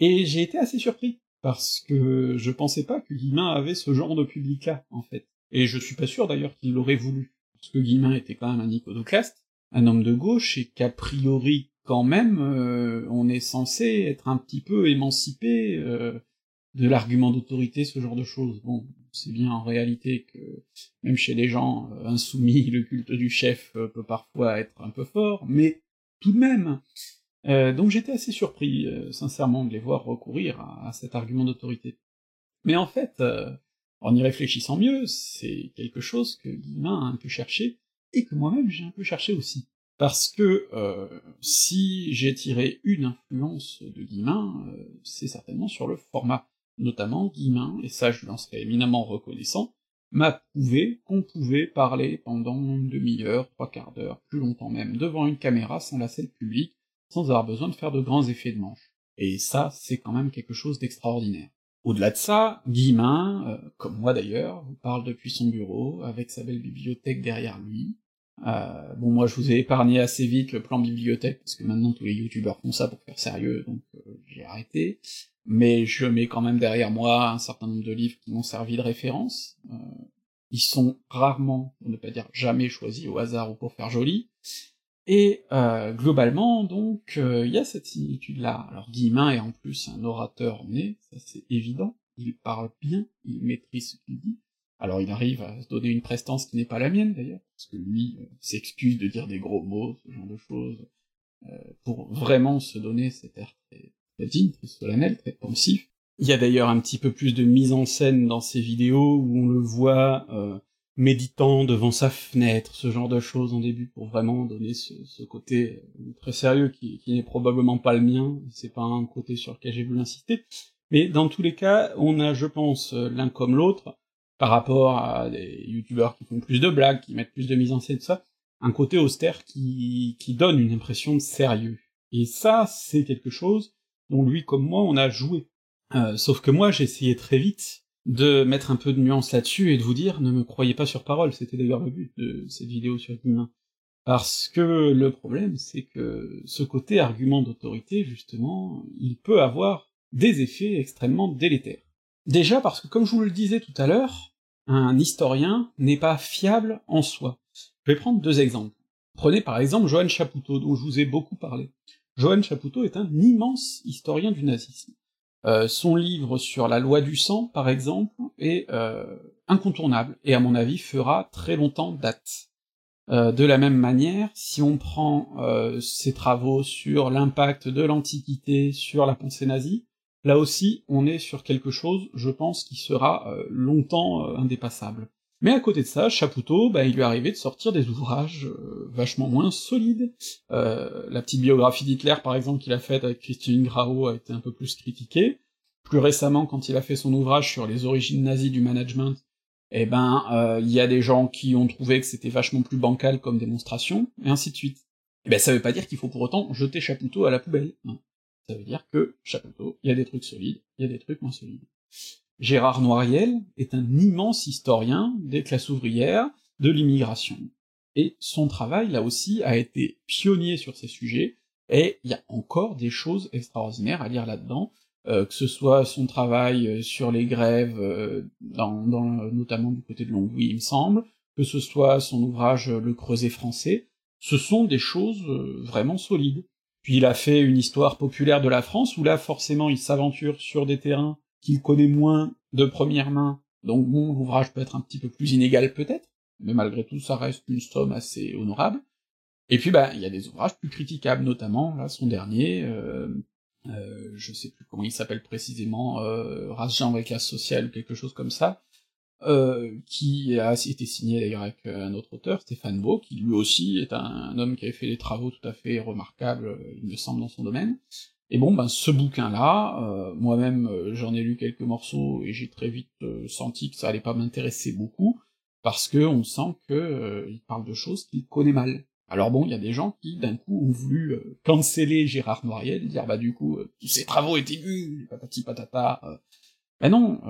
Et j'ai été assez surpris, parce que je pensais pas que Guillemin avait ce genre de public-là, en fait. Et je suis pas sûr d'ailleurs qu'il l'aurait voulu, parce que Guillemin était quand même un iconoclaste, un homme de gauche, et qu'a priori, quand même, euh, on est censé être un petit peu émancipé euh, de l'argument d'autorité, ce genre de choses. Bon, c'est bien en réalité que, même chez les gens euh, insoumis, le culte du chef peut parfois être un peu fort, mais tout de même, euh, donc j'étais assez surpris, euh, sincèrement, de les voir recourir à, cet argument d'autorité. Mais en fait, euh, en y réfléchissant mieux, c'est quelque chose que Guillemin a un peu cherché, et que moi-même j'ai un peu cherché aussi. Parce que si j'ai tiré une influence de Guillemin, c'est certainement sur le format. Notamment Guillemin, et ça je lui en serais éminemment reconnaissant, m'a prouvé qu'on pouvait parler pendant une demi-heure, trois quarts d'heure, plus longtemps même, devant une caméra sans lasser le public, sans avoir besoin de faire de grands effets de manche. Et ça, c'est quand même quelque chose d'extraordinaire. Au-delà de ça, Guillemin, euh, comme moi d'ailleurs, vous parle depuis son bureau, avec sa belle bibliothèque derrière lui. Euh, bon, moi je vous ai épargné assez vite le plan bibliothèque, parce que maintenant tous les youtubeurs font ça pour faire sérieux, donc euh, j'ai arrêté. Mais je mets quand même derrière moi un certain nombre de livres qui m'ont servi de référence. ils sont rarement, pour ne pas dire jamais choisis au hasard ou pour faire joli, et euh, globalement, donc, euh, il y a cette similitude-là. Alors Guillemin est en plus un orateur né, ça c'est évident, il parle bien, il maîtrise ce qu'il dit, alors il arrive à se donner une prestance qui n'est pas la mienne d'ailleurs, parce que lui euh, s'excuse de dire des gros mots, ce genre de choses, pour vraiment se donner cet air très, digne, très solennel, très pensif. Il y a d'ailleurs un petit peu plus de mise en scène dans ses vidéos où on le voit méditant devant sa fenêtre, ce genre de choses en début, pour vraiment donner ce, côté euh, très sérieux qui, n'est probablement pas le mien, c'est pas un côté sur lequel j'ai voulu insister, mais dans tous les cas, on a, je pense, euh, l'un comme l'autre, par rapport à des youtubeurs qui font plus de blagues, qui mettent plus de mise en scène, tout ça, un côté austère qui, donne une impression de sérieux. Et ça, c'est quelque chose dont lui comme moi, on a joué. Euh, sauf que moi, j'ai essayé très vite de mettre un peu de nuance là-dessus et de vous dire ne me croyez pas sur parole, c'était d'ailleurs le but de cette vidéo sur Guillemin. Parce que le problème, c'est que ce côté argument d'autorité, justement, il peut avoir des effets extrêmement délétères. Déjà parce que, comme je vous le disais tout à l'heure, un historien n'est pas fiable en soi. Je vais prendre deux exemples. Prenez par exemple Johann Chapoutot, dont je vous ai beaucoup parlé. Johann Chapoutot est un immense historien du nazisme. Euh, son livre sur la loi du sang, par exemple, est euh, incontournable, et à mon avis fera très longtemps date. Euh, de la même manière, si on prend ses travaux sur l'impact de l'Antiquité sur la pensée nazie, là aussi on est sur quelque chose, je pense, qui sera longtemps indépassable. Mais à côté de ça, Chapoutot, bah, il lui arrivait de sortir des ouvrages euh, vachement moins solides. Euh, la petite biographie d'Hitler, par exemple, qu'il a faite avec Christine Grau a été un peu plus critiquée. Plus récemment, quand il a fait son ouvrage sur les origines nazies du management, eh ben, euh, il y a des gens qui ont trouvé que c'était vachement plus bancal comme démonstration, et ainsi de suite. Eh ben, ça veut pas dire qu'il faut pour autant jeter Chapoutot à la poubelle. Ça veut dire que Chapoutot, il y a des trucs solides, il y a des trucs moins solides. Gérard Noiriel est un immense historien des classes ouvrières, de l'immigration. Et son travail, là aussi, a été pionnier sur ces sujets, et il y a encore des choses extraordinaires à lire là-dedans, euh, que ce soit son travail euh, sur les grèves, euh, notamment du côté de Longwy, il me semble, que ce soit son ouvrage Le Creuset français, ce sont des choses vraiment solides. Puis il a fait une histoire populaire de la France, où là forcément il s'aventure sur des terrains qu'il connaît moins de première main, donc bon, l'ouvrage peut être un petit peu plus inégal peut-être, mais malgré tout ça reste une somme assez honorable. Et puis bah il y a des ouvrages plus critiquables, notamment là son dernier, euh, euh, je sais plus comment il s'appelle précisément, euh, Race Genre et classe sociale ou quelque chose comme ça, euh, qui a été signé d'ailleurs avec un autre auteur, Stéphane Beau, qui lui aussi est un, un, homme qui avait fait des travaux tout à fait remarquables, il me semble, dans son domaine, et bon, ben ce bouquin-là, euh, moi-même euh, j'en ai lu quelques morceaux et j'ai très vite euh, senti que ça allait pas m'intéresser beaucoup, parce que on sent que il parle de choses qu'il connaît mal. Alors bon, il y a des gens qui d'un coup ont voulu canceller Gérard Noiriel, dire bah du coup tous ses travaux étaient nuls, patati patata. Mais non,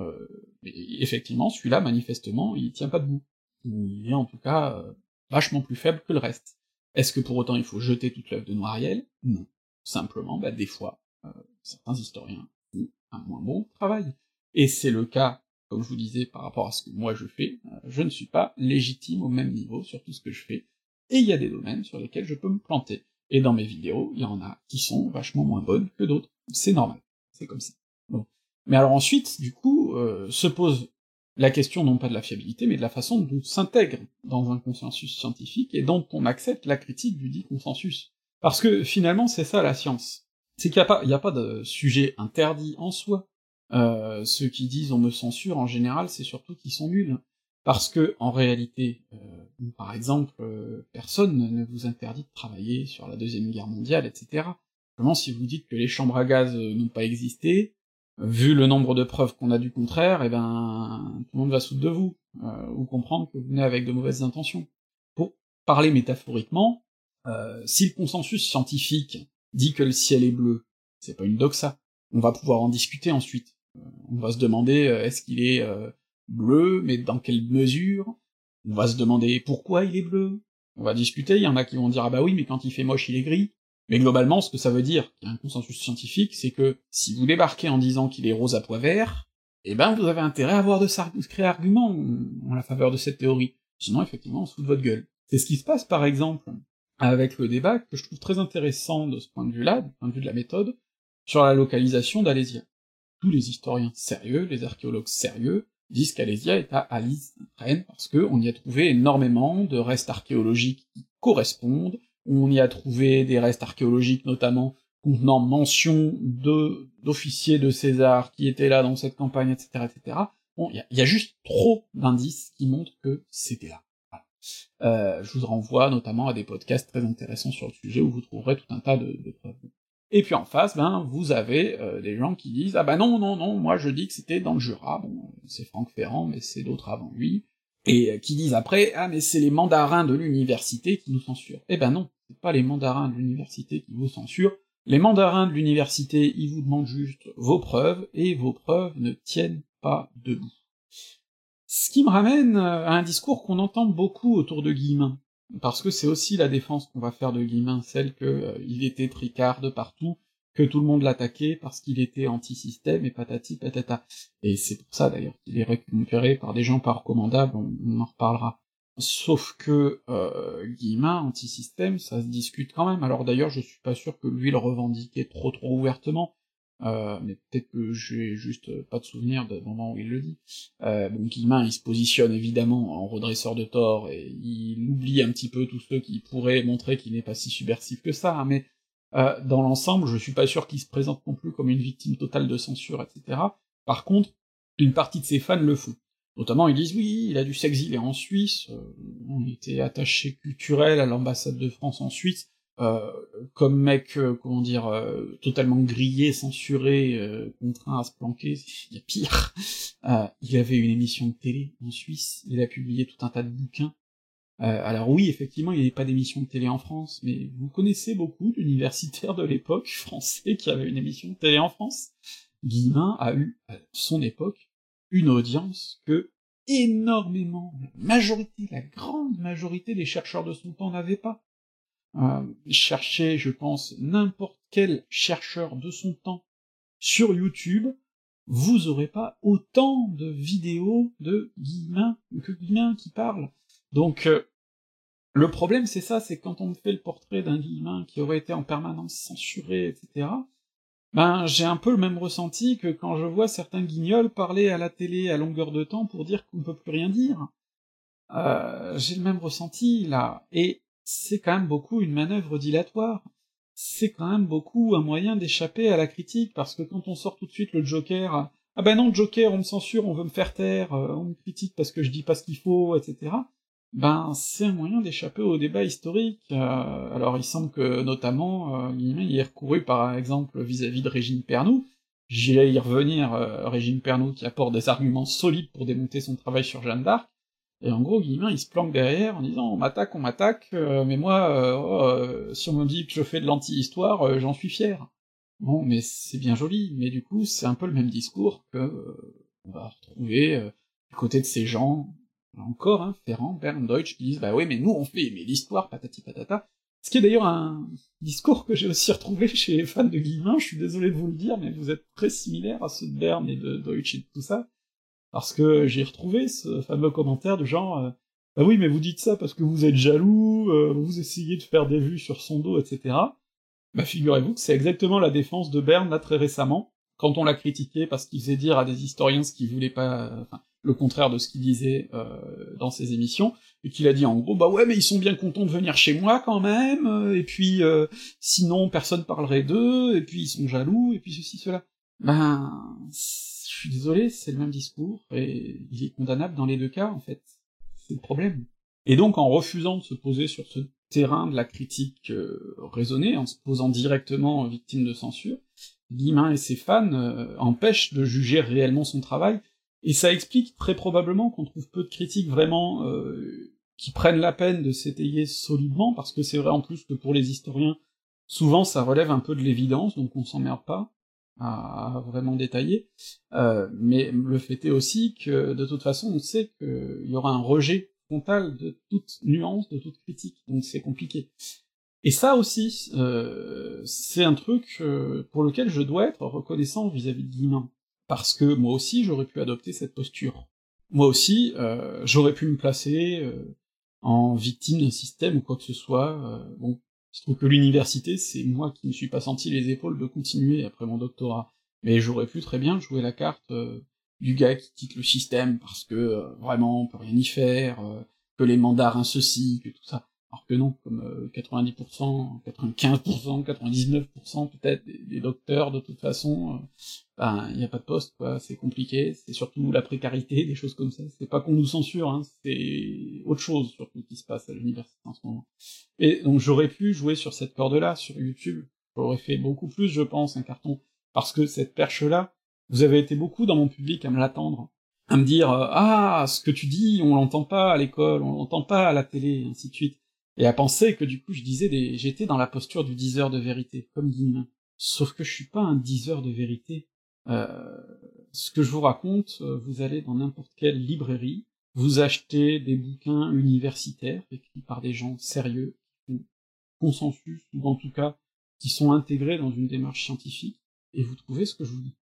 effectivement, celui-là manifestement il tient pas debout. Il est en tout cas vachement plus faible que le reste. Est-ce que pour autant il faut jeter toute l'œuvre de Noiriel? Non simplement, bah, des fois, euh, certains historiens font un moins bon travail. Et c'est le cas, comme je vous disais, par rapport à ce que moi je fais, euh, je ne suis pas légitime au même niveau sur tout ce que je fais, et il y a des domaines sur lesquels je peux me planter. Et dans mes vidéos, il y en a qui sont vachement moins bonnes que d'autres. C'est normal. C'est comme ça. Bon. Mais alors ensuite, du coup, euh, se pose la question non pas de la fiabilité, mais de la façon dont on s'intègre dans un consensus scientifique et dont on accepte la critique du dit consensus. Parce que finalement, c'est ça la science. C'est qu'il n'y a a pas de sujet interdit en soi. Euh, ceux qui disent on me censure, en général, c'est surtout qu'ils sont nuls. Parce que, en réalité, euh, par exemple, euh, personne ne vous interdit de travailler sur la Deuxième Guerre mondiale, etc. Comment si vous dites que les chambres à gaz n'ont pas existé, vu le nombre de preuves qu'on a du contraire, eh ben tout le monde va soude de vous, ou comprendre que vous venez avec de mauvaises intentions. Pour parler métaphoriquement, euh, si le consensus scientifique dit que le ciel est bleu, c'est pas une doxa. On va pouvoir en discuter ensuite. Euh, on va se demander euh, est-ce qu'il est, bleu, mais dans quelle mesure? On va se demander pourquoi il est bleu. On va discuter, il y en a qui vont dire ah bah oui, mais quand il fait moche, il est gris. Mais globalement, ce que ça veut dire, qu'il y a un consensus scientifique, c'est que si vous débarquez en disant qu'il est rose à pois vert, eh ben vous avez intérêt à avoir de sacrés arguments en la faveur de cette théorie. Sinon, effectivement, on se fout de votre gueule. C'est ce qui se passe, par exemple, avec le débat que je trouve très intéressant de ce point de vue-là, du point de vue de la méthode, sur la localisation d'Alésia. Tous les historiens sérieux, les archéologues sérieux, disent qu'Alésia est à Alice Rennes parce qu'on y a trouvé énormément de restes archéologiques qui correspondent, on y a trouvé des restes archéologiques notamment contenant mention d'officiers de César qui étaient là dans cette campagne, etc., etc. Bon, il y a, juste trop d'indices qui montrent que c'était là. Euh, je vous renvoie notamment à des podcasts très intéressants sur le sujet où vous trouverez tout un tas de, preuves. Et puis en face, ben, vous avez euh, des gens qui disent « Ah ben non, non, non, moi je dis que c'était dans le Jura, bon, c'est Franck Ferrand, mais c'est d'autres avant lui, et euh, qui disent après « Ah mais c'est les mandarins de l'université qui nous censurent. » Eh ben non, c'est pas les mandarins de l'université qui vous censurent, les mandarins de l'université, ils vous demandent juste vos preuves, et vos preuves ne tiennent pas debout. Ce qui me ramène à un discours qu'on entend beaucoup autour de Guillemin, parce que c'est aussi la défense qu'on va faire de Guillemin, celle que euh, il était tricard de partout, que tout le monde l'attaquait parce qu'il était anti-système et patati patata. Et c'est pour ça d'ailleurs qu'il est récupéré par des gens pas recommandables, on, en reparlera. Sauf que euh, Guillemin, anti-système, ça se discute quand même. Alors d'ailleurs, je suis pas sûr que lui le revendiquait trop trop ouvertement, euh, mais peut-être que j'ai juste pas de souvenir de moment où il le dit. Euh, bon, Guillemin, il se positionne évidemment en redresseur de tort, et il oublie un petit peu tous ceux qui pourraient montrer qu'il n'est pas si subversif que ça, hein, mais euh, dans l'ensemble, je suis pas sûr qu'il se présente non plus comme une victime totale de censure, etc. Par contre, une partie de ses fans le font. Notamment, ils disent oui, il a dû s'exiler en Suisse, euh, on était attaché culturel à l'ambassade de France en Suisse, euh, comme mec, euh, comment dire, euh, totalement grillé, censuré, contraint à se planquer, il y a pire. il avait une émission de télé en Suisse, il a publié tout un tas de bouquins, euh, alors oui, effectivement, il n'y avait pas d'émission de télé en France, mais vous connaissez beaucoup d'universitaires de l'époque français qui avaient une émission de télé en France. Guillemin a eu, à son époque, une audience que énormément, la majorité, la grande majorité des chercheurs de son temps n'avaient pas. Euh, cherchez, je pense, n'importe quel chercheur de son temps sur YouTube, vous aurez pas autant de vidéos de Guillemin que Guillemin qui parle. Donc, euh, le problème, c'est ça, c'est quand on me fait le portrait d'un Guillemin qui aurait été en permanence censuré, etc., ben, j'ai un peu le même ressenti que quand je vois certains guignols parler à la télé à longueur de temps pour dire qu'on ne peut plus rien dire. Euh, j'ai le même ressenti, là, et c'est quand même beaucoup une manœuvre dilatoire. C'est quand même beaucoup un moyen d'échapper à la critique, parce que quand on sort tout de suite le Joker, ah ben non, Joker, on me censure, on veut me faire taire, euh, on me critique parce que je dis pas ce qu'il faut, etc ben c'est un moyen d'échapper au débat historique. Euh, alors il semble que notamment euh, il est recouru par exemple vis-à-vis de Régine Pernoud. J'irai y revenir, euh, Régine Pernoud qui apporte des arguments solides pour démonter son travail sur Jeanne d'Arc. Et en gros, Guillemin, il se planque derrière en disant on m'attaque, on m'attaque, mais moi, oh, si on me dit que je fais de l'anti-histoire, j'en suis fier. Bon, mais c'est bien joli, mais du coup, c'est un peu le même discours que on va retrouver du côté de ces gens encore, hein, Ferrand, Bern, Deutsch, qui disent, bah oui, mais nous on fait, mais l'histoire, patati patata. Ce qui est d'ailleurs un discours que j'ai aussi retrouvé chez les fans de Guillemin, je suis désolé de vous le dire, mais vous êtes très similaires à ceux de Bern et de Deutsch et de tout ça, parce que j'ai retrouvé ce fameux commentaire de genre, euh, bah oui, mais vous dites ça parce que vous êtes jaloux, euh, vous essayez de faire des vues sur son dos, etc. Bah figurez-vous que c'est exactement la défense de Bern là très récemment, quand on l'a critiqué parce qu'il faisait dire à des historiens ce qu'il voulait pas, enfin, le contraire de ce qu'il disait euh, dans ses émissions, et qu'il a dit en gros, bah ouais, mais ils sont bien contents de venir chez moi quand même, euh, et puis euh, sinon personne parlerait d'eux, et puis ils sont jaloux, et puis ceci, cela. Ben, suis désolé, c'est le même discours, et il est condamnable dans les deux cas, en fait. C'est le problème. Et donc, en refusant de se poser sur ce terrain de la critique raisonnée, en se posant directement victime de censure, Guillemin et ses fans empêchent de juger réellement son travail, et ça explique très probablement qu'on trouve peu de critiques vraiment euh, qui prennent la peine de s'étayer solidement, parce que c'est vrai en plus que pour les historiens, souvent ça relève un peu de l'évidence, donc on s'emmerde pas à vraiment détailler, euh, mais le fait est aussi que de toute façon on sait qu'il y aura un rejet frontal de toute nuance, de toute critique, donc c'est compliqué. Et ça aussi, euh, c'est un truc euh, pour lequel je dois être reconnaissant vis-à-vis de Guillemin parce que moi aussi j'aurais pu adopter cette posture. Moi aussi, euh, j'aurais pu me placer euh, en victime d'un système ou quoi que ce soit. Bon, je trouve que l'université, c'est moi qui me suis pas senti les épaules de continuer après mon doctorat. Mais j'aurais pu très bien jouer la carte du gars qui quitte le système parce que vraiment on peut rien y faire, que les mandarins ceci, que tout ça. Alors que non, comme 90%, 95%, 99% peut-être des, docteurs, de toute façon, euh, ben il n'y a pas de poste, quoi, c'est compliqué, c'est surtout la précarité, des choses comme ça. C'est pas qu'on nous censure, hein, c'est autre chose surtout qui se passe à l'université en ce moment. Et donc j'aurais pu jouer sur cette corde-là, sur YouTube. J'aurais fait beaucoup plus, je pense, un carton. Parce que cette perche-là, vous avez été beaucoup dans mon public à me l'attendre, à me dire euh, ah ce que tu dis on l'entend pas à l'école, on l'entend pas à la télé, ainsi de suite et à penser que du coup je disais des... j'étais dans la posture du diseur de vérité, comme Guillemin. Sauf que je suis pas un diseur de vérité. Euh... ce que je vous raconte, vous allez dans n'importe quelle librairie, vous achetez des bouquins universitaires écrits par des gens sérieux, font consensus, ou en tout cas qui sont intégrés dans une démarche scientifique, et vous trouvez ce que je vous dis.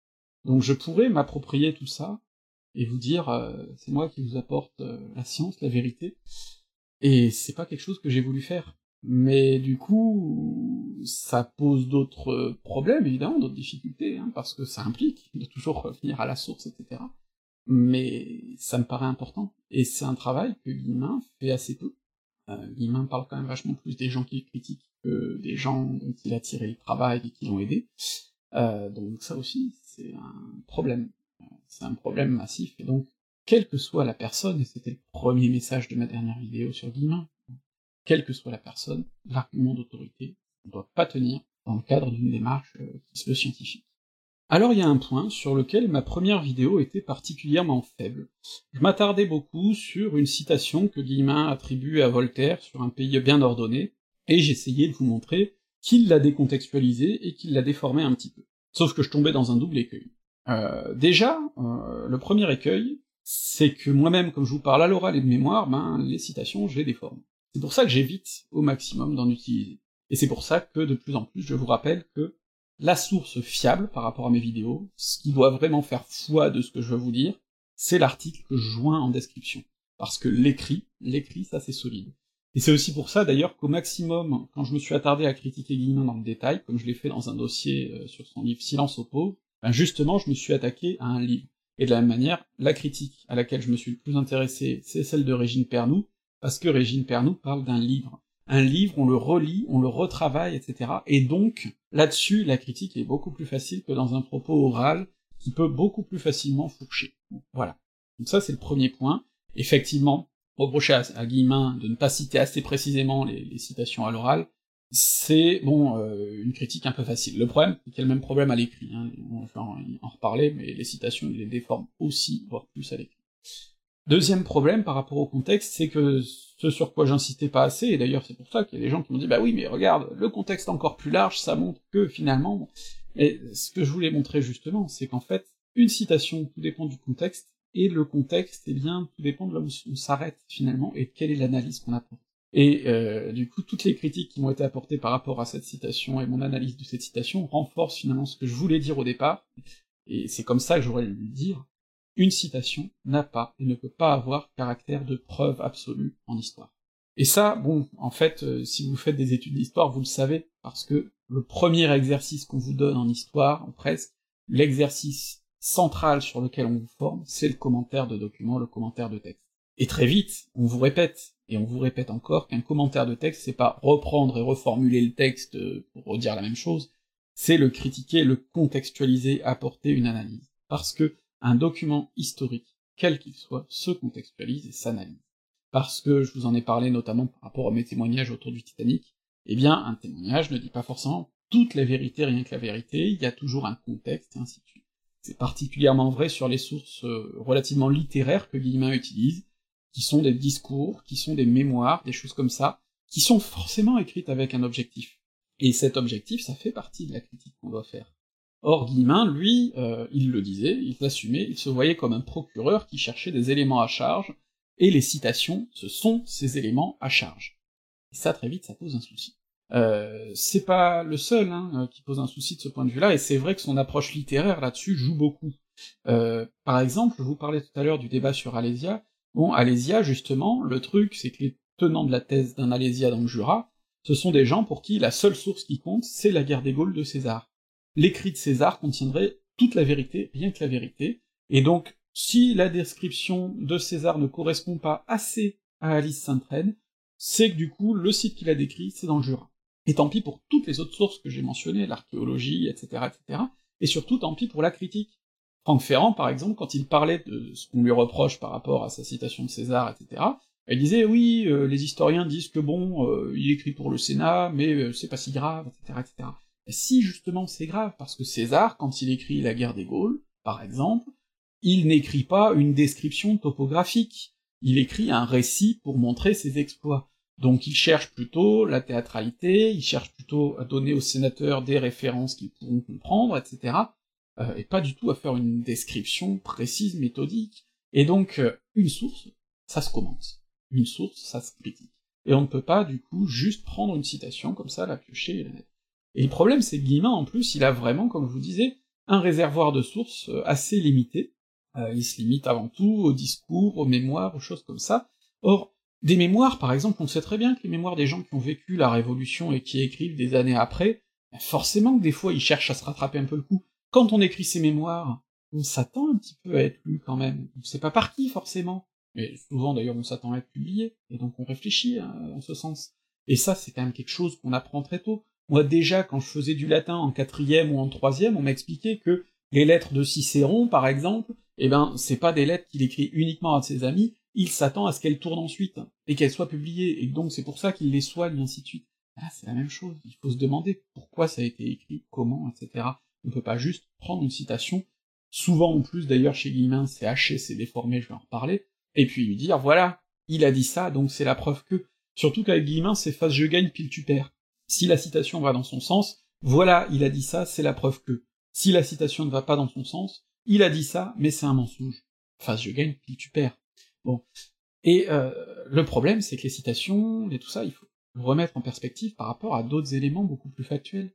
Donc je pourrais m'approprier tout ça, et vous dire euh, c'est moi qui vous apporte euh, la science, la vérité, et c'est pas quelque chose que j'ai voulu faire. Mais du coup, ça pose d'autres problèmes, évidemment, d'autres difficultés, hein, parce que ça implique de toujours revenir à la source, etc. Mais ça me paraît important, et c'est un travail que Guillemin fait assez peu. Euh, Guillemin parle quand même vachement plus des gens qui critiquent que des gens dont il a tiré le travail et qui l'ont aidé. Euh, donc ça aussi, c'est un problème. C'est un problème massif, et donc, quelle que soit la personne, et c'était le premier message de ma dernière vidéo sur Guillemin, quelle que soit la personne, l'argument d'autorité ne doit pas tenir dans le cadre d'une démarche euh, qui se veut scientifique. Alors il y a un point sur lequel ma première vidéo était particulièrement faible. Je m'attardais beaucoup sur une citation que Guillemin attribue à Voltaire sur un pays bien ordonné, et j'essayais de vous montrer qu'il l'a décontextualisé et qu'il l'a déformé un petit peu. Sauf que je tombais dans un double écueil. Euh, déjà, euh, le premier écueil, c'est que moi-même, comme je vous parle à l'oral et de mémoire, ben les citations, je les déforme. C'est pour ça que j'évite au maximum d'en utiliser. Et c'est pour ça que de plus en plus je vous rappelle que la source fiable par rapport à mes vidéos, ce qui doit vraiment faire foi de ce que je veux vous dire, c'est l'article que je joins en description. Parce que l'écrit, l'écrit, ça c'est solide. Et c'est aussi pour ça d'ailleurs qu'au maximum, quand je me suis attardé à critiquer Guillemin dans le détail, comme je l'ai fait dans un dossier euh, sur son livre Silence aux pauvres, ben justement je me suis attaqué à un livre. Et de la même manière, la critique à laquelle je me suis le plus intéressé, c'est celle de Régine Pernoud, parce que Régine Pernoud parle d'un livre. Un livre, on le relit, on le retravaille, etc. Et donc, là-dessus, la critique est beaucoup plus facile que dans un propos oral, qui peut beaucoup plus facilement fourcher. voilà. Donc ça, c'est le premier point. Effectivement, reprocher à, Guillemin de ne pas citer assez précisément les, citations à l'oral, c'est, bon, euh, une critique un peu facile. Le problème, c'est qu'il y a le même problème à l'écrit, hein. on va en, reparler, mais les citations, il les déforment aussi, voire plus à l'écrit. Deuxième problème par rapport au contexte, c'est que ce sur quoi j'insistais pas assez, et d'ailleurs c'est pour ça qu'il y a des gens qui m'ont dit bah oui mais regarde, le contexte encore plus large, ça montre que finalement... Et ce que je voulais montrer justement, c'est qu'en fait, une citation, tout dépend du contexte, et le contexte, eh bien, tout dépend de là où on s'arrête finalement, et quelle est l'analyse qu'on apporte. Et euh, du coup, toutes les critiques qui m'ont été apportées par rapport à cette citation et mon analyse de cette citation renforcent finalement ce que je voulais dire au départ, et c'est comme ça que j'aurais dû le dire, une citation n'a pas et ne peut pas avoir caractère de preuve absolue en histoire. Et ça, bon, en fait, euh, si vous faites des études d'histoire, vous le savez, parce que le premier exercice qu'on vous donne en histoire, en presque, l'exercice central sur lequel on vous forme, c'est le commentaire de document, le commentaire de texte. Et très vite, on vous répète, et on vous répète encore, qu'un commentaire de texte, c'est pas reprendre et reformuler le texte euh, pour redire la même chose, c'est le critiquer, le contextualiser, apporter une analyse. Parce que un document historique, quel qu'il soit, se contextualise et s'analyse. Parce que je vous en ai parlé notamment par rapport à mes témoignages autour du Titanic, eh bien, un témoignage ne dit pas forcément toute la vérité, rien que la vérité, il y a toujours un contexte, et ainsi de suite. C'est particulièrement vrai sur les sources euh, relativement littéraires que Guillemin utilise, qui sont des discours, qui sont des mémoires, des choses comme ça, qui sont forcément écrites avec un objectif. Et cet objectif, ça fait partie de la critique qu'on doit faire. Or Guillemin, lui, euh, il le disait, il l'assumait, il se voyait comme un procureur qui cherchait des éléments à charge, et les citations, ce sont ces éléments à charge. Et ça, très vite, ça pose un souci. Euh, c'est pas le seul hein, euh, qui pose un souci de ce point de vue-là, et c'est vrai que son approche littéraire là-dessus joue beaucoup. Euh, par exemple, je vous parlais tout à l'heure du débat sur Alésia, bon, Alésia, justement, le truc, c'est que les tenants de la thèse d'un Alésia dans le Jura, ce sont des gens pour qui la seule source qui compte, c'est la guerre des Gaules de César l'écrit de César contiendrait toute la vérité, rien que la vérité, et donc, si la description de César ne correspond pas assez à Alice Sainte-Reine, c'est que du coup, le site qu'il a décrit, c'est dans le Jura. Et tant pis pour toutes les autres sources que j'ai mentionnées, l'archéologie, etc., etc., et surtout tant pis pour la critique. Franck Ferrand, par exemple, quand il parlait de ce qu'on lui reproche par rapport à sa citation de César, etc., il disait oui, euh, les historiens disent que bon, euh, il écrit pour le Sénat, mais euh, c'est pas si grave, etc., etc. Si justement c'est grave, parce que César, quand il écrit la guerre des Gaules, par exemple, il n'écrit pas une description topographique, il écrit un récit pour montrer ses exploits. Donc il cherche plutôt la théâtralité, il cherche plutôt à donner aux sénateurs des références qu'ils pourront comprendre, etc. euh, et pas du tout à faire une description précise, méthodique. Et donc, euh, une source, ça se commence. Une source, ça se critique. Et on ne peut pas, du coup, juste prendre une citation comme ça, la piocher et la mettre. Et le problème, c'est que Guillemin, en plus, il a vraiment, comme je vous disais, un réservoir de sources euh, assez limité. il se limite avant tout aux discours, aux mémoires, aux choses comme ça. Or, des mémoires, par exemple, on sait très bien que les mémoires des gens qui ont vécu la Révolution et qui écrivent des années après, ben, forcément que des fois ils cherchent à se rattraper un peu le coup. Quand on écrit ces mémoires, on s'attend un petit peu à être lu quand même. On sait pas par qui, forcément. Mais souvent d'ailleurs on s'attend à être publié, et donc on réfléchit hein, en ce sens. Et ça, c'est quand même quelque chose qu'on apprend très tôt. Moi déjà, quand je faisais du latin en quatrième ou en troisième, on m'expliquait que les lettres de Cicéron, par exemple, eh ben, c'est pas des lettres qu'il écrit uniquement à ses amis, il s'attend à ce qu'elles tournent ensuite, et qu'elles soient publiées, et donc c'est pour ça qu'il les soigne, et ainsi de suite. Ah, c'est la même chose, il faut se demander pourquoi ça a été écrit, comment, etc. On peut pas juste prendre une citation, souvent en plus d'ailleurs chez Guillemin c'est haché, c'est déformé, je vais en reparler, et puis lui dire, voilà, il a dit ça, donc c'est la preuve que... Surtout qu'avec Guillemin, c'est face je gagne, pile tu perds. Si la citation va dans son sens, voilà, il a dit ça, c'est la preuve que. Si la citation ne va pas dans son sens, il a dit ça, mais c'est un mensonge. Face je gagne, pile tu perds. Bon. Et euh, le problème, c'est que les citations et tout ça, il faut remettre en perspective par rapport à d'autres éléments beaucoup plus factuels.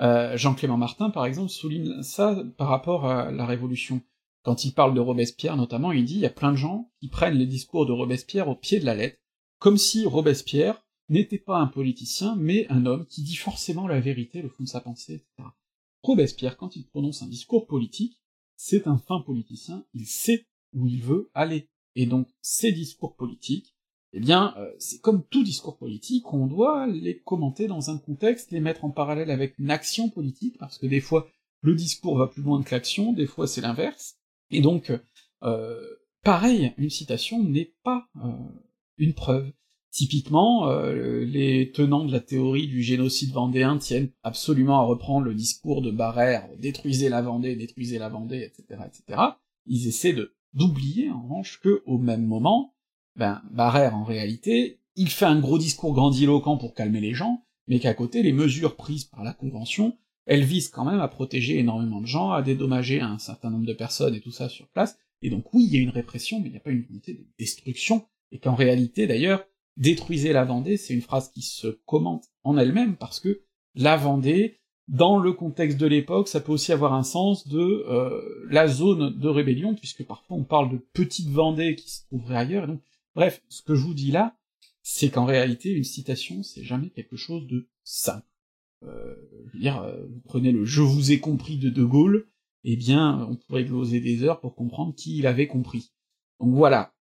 Euh, Jean-Clément Martin, par exemple, souligne ça par rapport à la Révolution. Quand il parle de Robespierre, notamment, il dit il y a plein de gens qui prennent les discours de Robespierre au pied de la lettre, comme si Robespierre n'était pas un politicien, mais un homme qui dit forcément la vérité, le fond de sa pensée, etc. Robespierre, quand il prononce un discours politique, c'est un fin politicien, il sait où il veut aller. Et donc ces discours politiques, eh bien, euh, c'est comme tout discours politique, on doit les commenter dans un contexte, les mettre en parallèle avec une action politique, parce que des fois le discours va plus loin que l'action, des fois c'est l'inverse, et donc euh, pareil, une citation n'est pas euh, une preuve. Typiquement, euh, les tenants de la théorie du génocide vendéen tiennent absolument à reprendre le discours de Barère, détruisez la Vendée, détruisez la Vendée, etc., etc. Ils essaient de d'oublier en revanche que au même moment, ben Barère en réalité, il fait un gros discours grandiloquent pour calmer les gens, mais qu'à côté les mesures prises par la Convention, elles visent quand même à protéger énormément de gens, à dédommager un certain nombre de personnes et tout ça sur place, et donc oui, il y a une répression, mais il n'y a pas une unité de destruction, et qu'en réalité d'ailleurs, détruisez la Vendée, c'est une phrase qui se commente en elle-même, parce que la Vendée, dans le contexte de l'époque, ça peut aussi avoir un sens de euh, la zone de rébellion, puisque parfois on parle de petites Vendées qui se trouveraient ailleurs, et donc, bref, ce que je vous dis là, c'est qu'en réalité, une citation, c'est jamais quelque chose de simple. Euh, je veux dire, euh, vous prenez le « je vous ai compris » de De Gaulle, eh bien, on pourrait gloser des heures pour comprendre qui il avait compris. Donc voilà,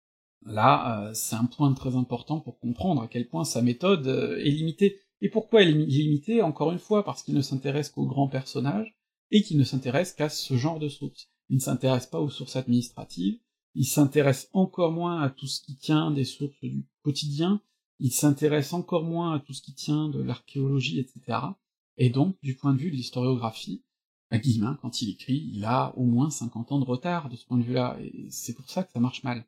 là, c'est un point très important pour comprendre à quel point sa méthode est limitée. Et pourquoi elle est limitée Encore une fois, parce qu'il ne s'intéresse qu'aux grands personnages, et qu'il ne s'intéresse qu'à ce genre de sources. Il ne s'intéresse pas aux sources administratives, il s'intéresse encore moins à tout ce qui tient des sources du quotidien, il s'intéresse encore moins à tout ce qui tient de l'archéologie, etc. Et donc, du point de vue de l'historiographie, Guillemin, quand il écrit, il a au moins 50 ans de retard de ce point de vue-là, et c'est pour ça que ça marche mal.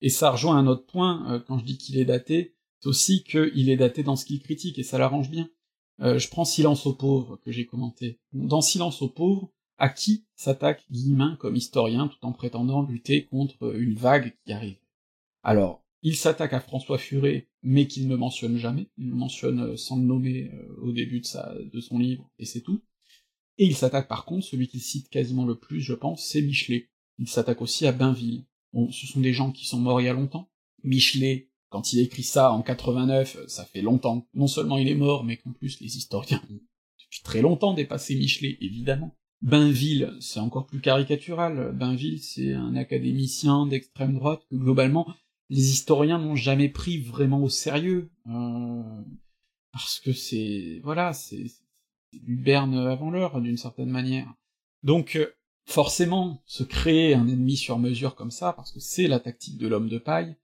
Et ça rejoint un autre point, euh, quand je dis qu'il est daté, c'est aussi qu'il est daté dans ce qu'il critique, et ça l'arrange bien. Euh, je prends Silence aux pauvres, que j'ai commenté. Dans Silence aux pauvres, à qui s'attaque Guillemin comme historien tout en prétendant lutter contre une vague qui arrive? Alors, il s'attaque à François Furet, mais qu'il ne mentionne jamais, il le mentionne euh, sans le nommer euh, au début de, son livre, et c'est tout. Et il s'attaque par contre, celui qu'il cite quasiment le plus, je pense, c'est Michelet. Il s'attaque aussi à Bainville. Bon, ce sont des gens qui sont morts il y a longtemps. Michelet, quand il écrit ça en 89, ça fait longtemps. Non seulement il est mort, mais qu'en plus les historiens ont depuis très longtemps dépassé Michelet, évidemment. Bainville, c'est encore plus caricatural. Bainville, c'est un académicien d'extrême droite que globalement les historiens n'ont jamais pris vraiment au sérieux. Euh, parce que c'est voilà, c'est du berne avant l'heure d'une certaine manière. Donc forcément, se créer un ennemi sur mesure comme ça, parce que c'est la tactique de l'homme de paille,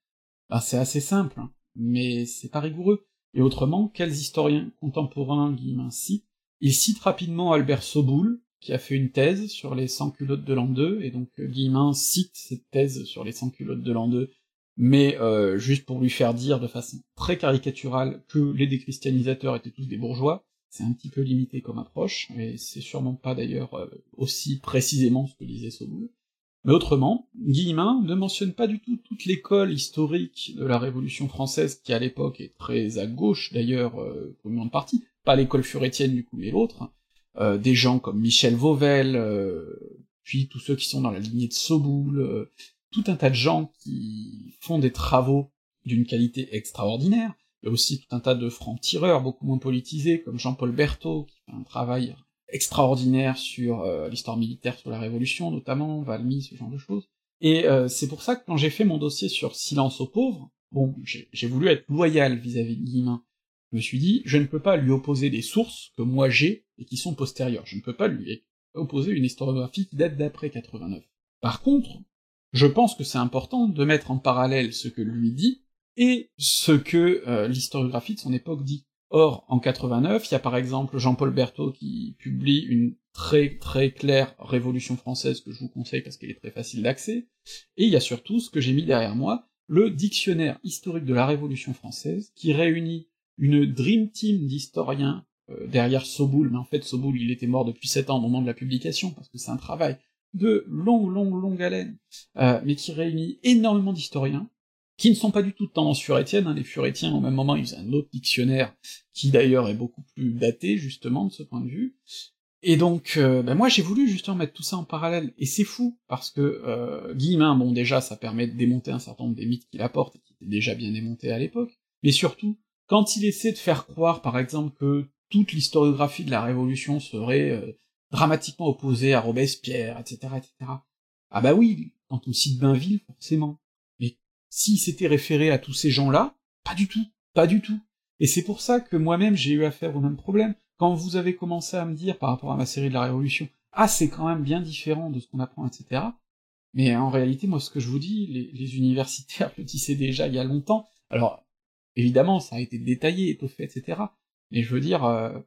bah, c'est assez simple, hein, mais c'est pas rigoureux. Et autrement, quels historiens contemporains Guillemin cite Il cite rapidement Albert Soboul, qui a fait une thèse sur les 100 culottes de l'an 2, et donc euh, Guillemin cite cette thèse sur les 100 culottes de l'an 2, mais euh, juste pour lui faire dire de façon très caricaturale que les déchristianisateurs étaient tous des bourgeois, c'est un petit peu limité comme approche, et c'est sûrement pas d'ailleurs euh, aussi précisément ce que disait Soboul. Mais autrement, Guillemin ne mentionne pas du tout toute l'école historique de la Révolution française, qui à l'époque est très à gauche d'ailleurs, euh, pour une grande partie, pas l'école furétienne du coup, mais l'autre, euh, des gens comme Michel Vauvel, puis tous ceux qui sont dans la lignée de Soboul, tout un tas de gens qui font des travaux d'une qualité extraordinaire, a aussi tout un tas de francs-tireurs beaucoup moins politisés, comme Jean-Paul Berthaud, qui fait un travail extraordinaire sur euh, l'histoire militaire sur la Révolution, notamment, Valmy, ce genre de choses. Et euh, c'est pour ça que quand j'ai fait mon dossier sur Silence aux pauvres, bon, j'ai voulu être loyal vis-à-vis de Guillemin. Je me suis dit, je ne peux pas lui opposer des sources que moi j'ai et qui sont postérieures. Je ne peux pas lui opposer une historiographie qui date d'après 89. Par contre, je pense que c'est important de mettre en parallèle ce que lui dit et ce que euh, l'historiographie de son époque dit. Or, en 89, il y a par exemple Jean-Paul Berthaud qui publie une très très claire Révolution française que je vous conseille parce qu'elle est très facile d'accès, et il y a surtout ce que j'ai mis derrière moi, le dictionnaire historique de la Révolution française, qui réunit une dream team d'historiens euh, derrière Soboul, mais en fait Soboul il était mort depuis 7 ans au moment de la publication, parce que c'est un travail de longue, longue, longue haleine, euh, mais qui réunit énormément d'historiens, qui ne sont pas du tout de tendance furétienne, hein, les furétiens au même moment ils faisaient un autre dictionnaire, qui d'ailleurs est beaucoup plus daté justement de ce point de vue, et donc euh, ben moi j'ai voulu justement mettre tout ça en parallèle, et c'est fou, parce que euh, Guillemin, bon déjà ça permet de démonter un certain nombre des mythes qu'il apporte, et qui étaient déjà bien démontés à l'époque, mais surtout, quand il essaie de faire croire par exemple que toute l'historiographie de la Révolution serait euh, dramatiquement opposée à Robespierre, etc., etc., ah bah oui, quand on cite Bainville, forcément, s'il s'était référé à tous ces gens-là, pas du tout, pas du tout. Et c'est pour ça que moi-même j'ai eu affaire au même problème. Quand vous avez commencé à me dire par rapport à ma série de la Révolution, ah c'est quand même bien différent de ce qu'on apprend, etc. Mais en réalité, moi ce que je vous dis, les, universitaires le disaient déjà il y a longtemps. Alors, évidemment, ça a été détaillé, étoffé, etc. Mais je veux dire, euh,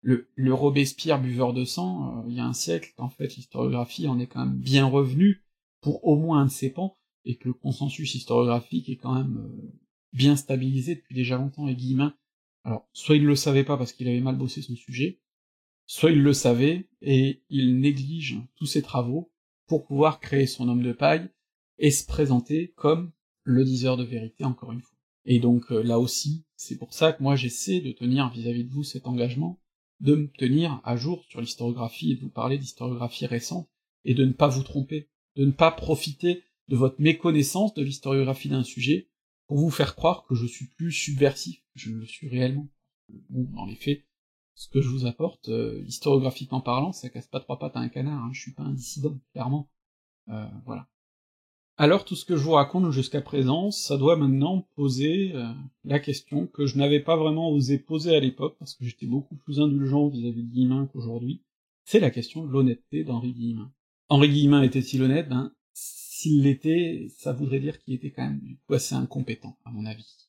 le, le, Robespierre buveur de sang, euh, il y a un siècle, en fait, l'historiographie en est quand même bien revenue pour au moins un de ses pans, et que le consensus historiographique est quand même euh, bien stabilisé depuis déjà longtemps, et Guillemin, alors, soit il le savait pas parce qu'il avait mal bossé son sujet, soit il le savait, et il néglige tous ses travaux pour pouvoir créer son homme de paille, et se présenter comme le diseur de vérité, encore une fois. Et donc, euh, là aussi, c'est pour ça que moi j'essaie de tenir vis-à-vis -vis de vous cet engagement, de me tenir à jour sur l'historiographie et de vous parler d'historiographie récente, et de ne pas vous tromper, de ne pas profiter de votre méconnaissance de l'historiographie d'un sujet pour vous faire croire que je suis plus subversif je ne le suis réellement. Bon, dans les faits, ce que je vous apporte, euh, historiographiquement parlant, ça casse pas trois pattes à un canard, hein, je suis pas un dissident, clairement. Euh, voilà. Alors tout ce que je vous raconte jusqu'à présent, ça doit maintenant poser euh, la question que je n'avais pas vraiment osé poser à l'époque, parce que j'étais beaucoup plus indulgent vis-à-vis de Guillemin qu'aujourd'hui, c'est la question de l'honnêteté d'Henri Guillemin. Henri Guillemin était-il honnête? Ben, s'il l'était, ça voudrait dire qu'il était quand même assez incompétent, à mon avis.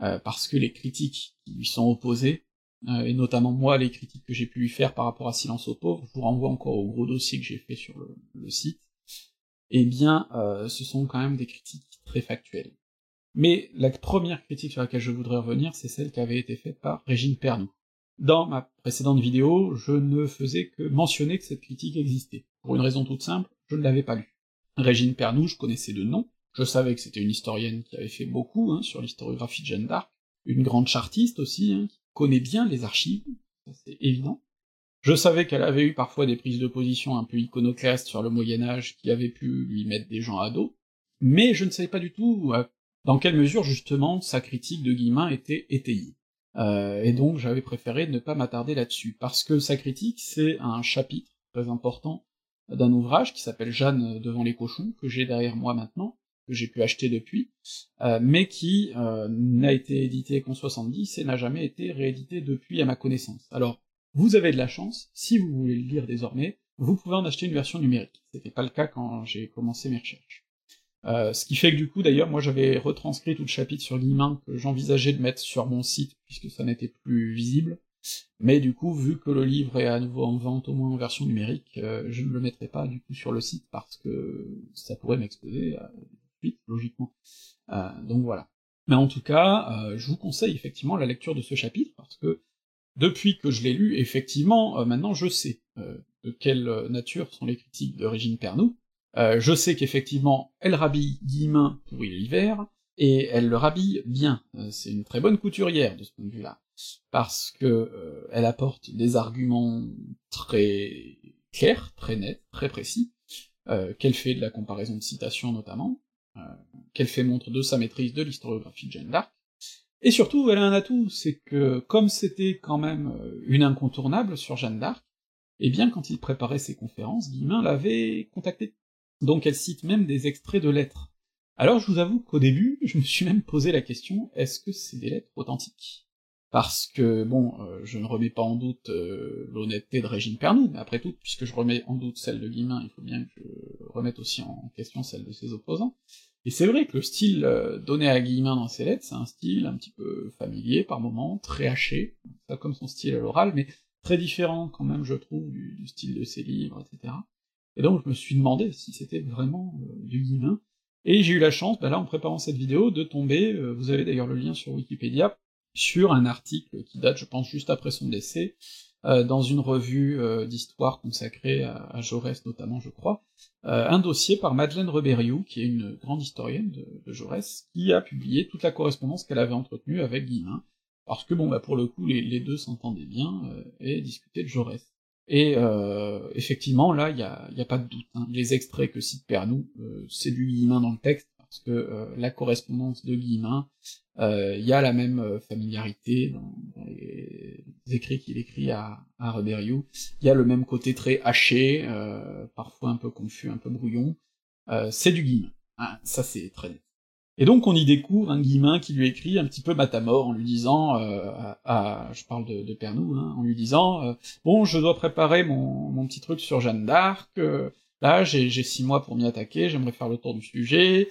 Euh, parce que les critiques qui lui sont opposées, euh, et notamment moi, les critiques que j'ai pu lui faire par rapport à Silence aux pauvres, je vous renvoie encore au gros dossier que j'ai fait sur le, site, eh bien, euh, ce sont quand même des critiques très factuelles. Mais la première critique sur laquelle je voudrais revenir, c'est celle qui avait été faite par Régine Pernou. Dans ma précédente vidéo, je ne faisais que mentionner que cette critique existait. Pour une raison toute simple, je ne l'avais pas lue. Régine Pernou, je connaissais de nom, je savais que c'était une historienne qui avait fait beaucoup hein, sur l'historiographie de Jeanne d'Arc, une grande chartiste aussi, hein, qui connaît bien les archives, ça c'est évident. Je savais qu'elle avait eu parfois des prises de position un peu iconoclastes sur le Moyen Âge qui avaient pu lui mettre des gens à dos, mais je ne savais pas du tout euh, dans quelle mesure justement sa critique de Guillemin était étayée. Euh, et donc j'avais préféré ne pas m'attarder là-dessus, parce que sa critique c'est un chapitre très important d'un ouvrage qui s'appelle Jeanne devant les cochons, que j'ai derrière moi maintenant, que j'ai pu acheter depuis, euh, mais qui euh, n'a été édité qu'en 70 et n'a jamais été réédité depuis à ma connaissance. Alors, vous avez de la chance, si vous voulez le lire désormais, vous pouvez en acheter une version numérique. C'était pas le cas quand j'ai commencé mes recherches. Euh, ce qui fait que du coup, d'ailleurs, moi j'avais retranscrit tout le chapitre sur l'IMAN que j'envisageais de mettre sur mon site, puisque ça n'était plus visible, mais du coup, vu que le livre est à nouveau en vente, au moins en version numérique, euh, je ne le mettrai pas du coup sur le site parce que ça pourrait m'exposer à suite, logiquement. Euh, donc voilà. Mais en tout cas, euh, je vous conseille effectivement la lecture de ce chapitre parce que depuis que je l'ai lu, effectivement, maintenant je sais de quelle nature sont les critiques de Régine Pernoud, je sais qu'effectivement, elle rhabille Guillemin pour l'hiver, et elle le rhabille bien, c'est une très bonne couturière de ce point de vue-là, parce que elle apporte des arguments très clairs, très nets, très précis, qu'elle fait de la comparaison de citations notamment, qu'elle fait montre de sa maîtrise de l'historiographie de Jeanne d'Arc, et surtout, elle a un atout, c'est que, comme c'était quand même une incontournable sur Jeanne d'Arc, eh bien, quand il préparait ses conférences, Guillemin l'avait contacté. Donc elle cite même des extraits de lettres. Alors je vous avoue qu'au début, je me suis même posé la question, est-ce que c'est des lettres authentiques? Parce que, bon, je ne remets pas en doute l'honnêteté de Régine Pernoud, mais après tout, puisque je remets en doute celle de Guillemin, il faut bien que je remette aussi en question celle de ses opposants, et c'est vrai que le style donné à Guillemin dans ses lettres, c'est un style un petit peu familier par moments, très haché, pas comme son style à l'oral, mais très différent quand même, je trouve, du, style de ses livres, etc. Et donc je me suis demandé si c'était vraiment du Guillemin, et j'ai eu la chance, bah là, en préparant cette vidéo, de tomber, vous avez d'ailleurs le lien sur Wikipédia, sur un article qui date, je pense, juste après son décès, euh, dans une revue euh, d'histoire consacrée à, Jaurès notamment, je crois, euh, un dossier par Madeleine Reberiou, qui est une grande historienne de, Jaurès, qui a publié toute la correspondance qu'elle avait entretenue avec Guillemin, parce que bon, bah pour le coup, les, deux s'entendaient bien et discutaient de Jaurès. Et effectivement, là, il y a, y a, pas de doute. Hein. Les extraits que cite Pernou, c'est du Guillemin dans le texte, parce que la correspondance de Guillemin, il y a la même familiarité dans, les écrits qu'il écrit à, à Il y a le même côté très haché, euh, parfois un peu confus, un peu brouillon. Euh, c'est du Guillemin. Hein, ça c'est très net. Et donc on y découvre un Guillemin qui lui écrit un petit peu matamor en lui disant, euh, à, je parle de, de Pernou, hein, en lui disant euh, bon je dois préparer mon, mon petit truc sur Jeanne d'Arc, euh, là j'ai six mois pour m'y attaquer, j'aimerais faire le tour du sujet,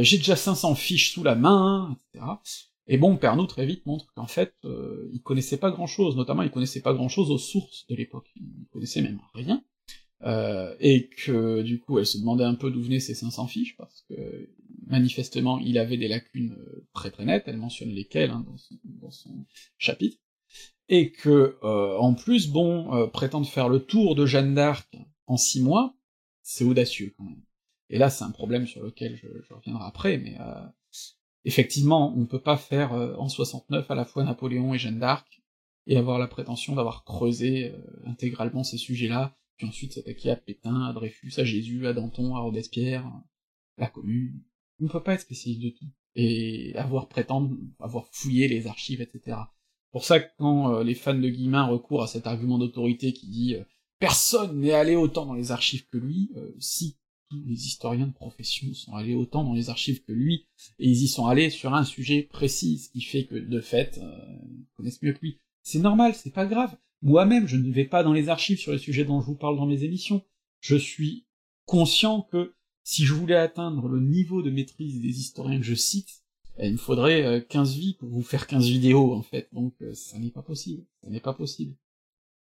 j'ai déjà 500 fiches sous la main, etc. Et bon, Pernoud très vite montre qu'en fait, euh, il connaissait pas grand-chose, notamment il connaissait pas grand-chose aux sources de l'époque, il connaissait même rien, euh, et que du coup elle se demandait un peu d'où venaient ces 500 fiches, parce que manifestement il avait des lacunes euh, très très nettes, elle mentionne lesquelles hein, dans, son, chapitre, et que en plus, bon, prétendre faire le tour de Jeanne d'Arc en six mois, c'est audacieux quand même. Et là c'est un problème sur lequel je, reviendrai après, mais effectivement, on ne peut pas faire euh, en 69 à la fois Napoléon et Jeanne d'Arc, et avoir la prétention d'avoir creusé euh, intégralement ces sujets-là, puis ensuite s'attaquer à Pétain, à Dreyfus, à Jésus, à Danton, à Robespierre, la Commune. On ne peut pas être spécialiste de tout, et avoir prétendre avoir fouillé les archives, etc. Pour ça quand euh, les fans de Guillemin recourent à cet argument d'autorité qui dit personne n'est allé autant dans les archives que lui, si les historiens de profession sont allés autant dans les archives que lui, et ils y sont allés sur un sujet précis, ce qui fait que, de fait, euh, ils connaissent mieux que lui. C'est normal, c'est pas grave. Moi-même, je ne vais pas dans les archives sur les sujets dont je vous parle dans mes émissions. Je suis conscient que si je voulais atteindre le niveau de maîtrise des historiens que je cite, eh, il me faudrait 15 euh, vies pour vous faire 15 vidéos, en fait, donc euh, ça n'est pas possible, ça n'est pas possible.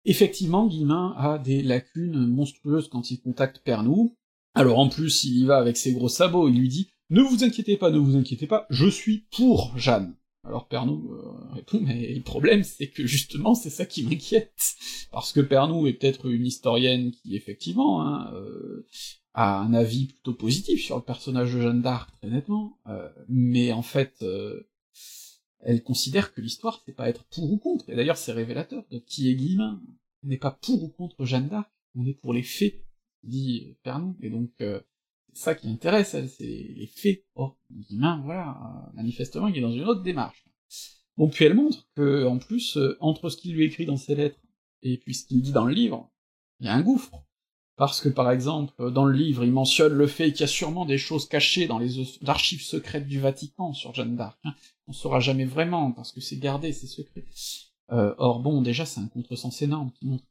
Effectivement, Guillemin a des lacunes monstrueuses quand il contacte Pernou, alors en plus, il y va avec ses gros sabots, il lui dit « Ne vous inquiétez pas, ne vous inquiétez pas, je suis pour Jeanne ». Alors Pernou euh, répond « Mais le problème, c'est que justement, c'est ça qui m'inquiète, parce que Pernou est peut-être une historienne qui, effectivement, hein, euh, a un avis plutôt positif sur le personnage de Jeanne d'Arc, très nettement, euh, mais en fait, elle considère que l'histoire, c'est pas être pour ou contre, et d'ailleurs c'est révélateur de qui est Guillemin, on n'est pas pour ou contre Jeanne d'Arc, on est pour les faits, dit Pernou, et donc euh, c'est ça qui intéresse, c'est les faits. Or, Guillemin, voilà, euh, manifestement, il est dans une autre démarche. Bon, puis elle montre que, en plus, euh, entre ce qu'il lui écrit dans ses lettres et puis ce qu'il dit dans le livre, il y a un gouffre. Parce que, par exemple, dans le livre, il mentionne le fait qu'il y a sûrement des choses cachées dans les archives secrètes du Vatican sur Jeanne d'Arc. Hein. On saura jamais vraiment, parce que c'est gardé, c'est secret. or bon, déjà, c'est un contresens énorme qui montre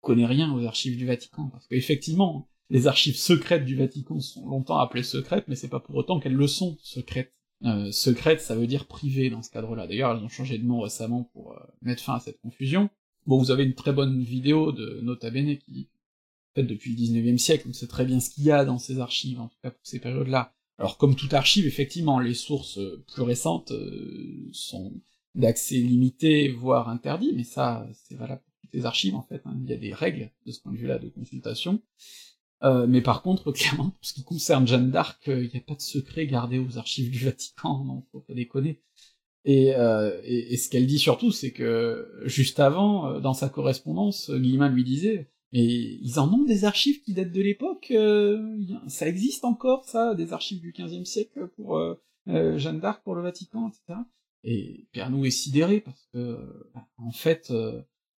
connaît rien aux archives du Vatican, parce qu'effectivement, les archives secrètes du Vatican sont longtemps appelées secrètes, mais c'est pas pour autant qu'elles le sont secrètes. Euh, secrète, ça veut dire privé dans ce cadre-là. D'ailleurs, elles ont changé de nom récemment pour euh, mettre fin à cette confusion. Bon, vous avez une très bonne vidéo de Nota Bene qui fait depuis le 19e siècle, on sait très bien ce qu'il y a dans ces archives, en tout cas pour ces périodes-là. Alors comme toute archive, effectivement, les sources euh, plus récentes euh, sont d'accès limité, voire interdit, mais ça, c'est valable pour toutes les archives, en fait, hein. il y a des règles de ce point de vue-là de consultation. Euh, mais par contre, clairement, pour ce qui concerne Jeanne d'Arc, il n'y a pas de secret gardé aux archives du Vatican, non, faut pas déconner. Et, euh, et, ce qu'elle dit surtout, c'est que juste avant, euh, dans sa correspondance, Guillemin lui disait mais ils en ont des archives qui datent de l'époque, euh, ça existe encore, ça, des archives du XVe siècle pour euh, euh, Jeanne d'Arc, pour le Vatican, etc. Et Pernou est sidéré parce que, bah, en fait,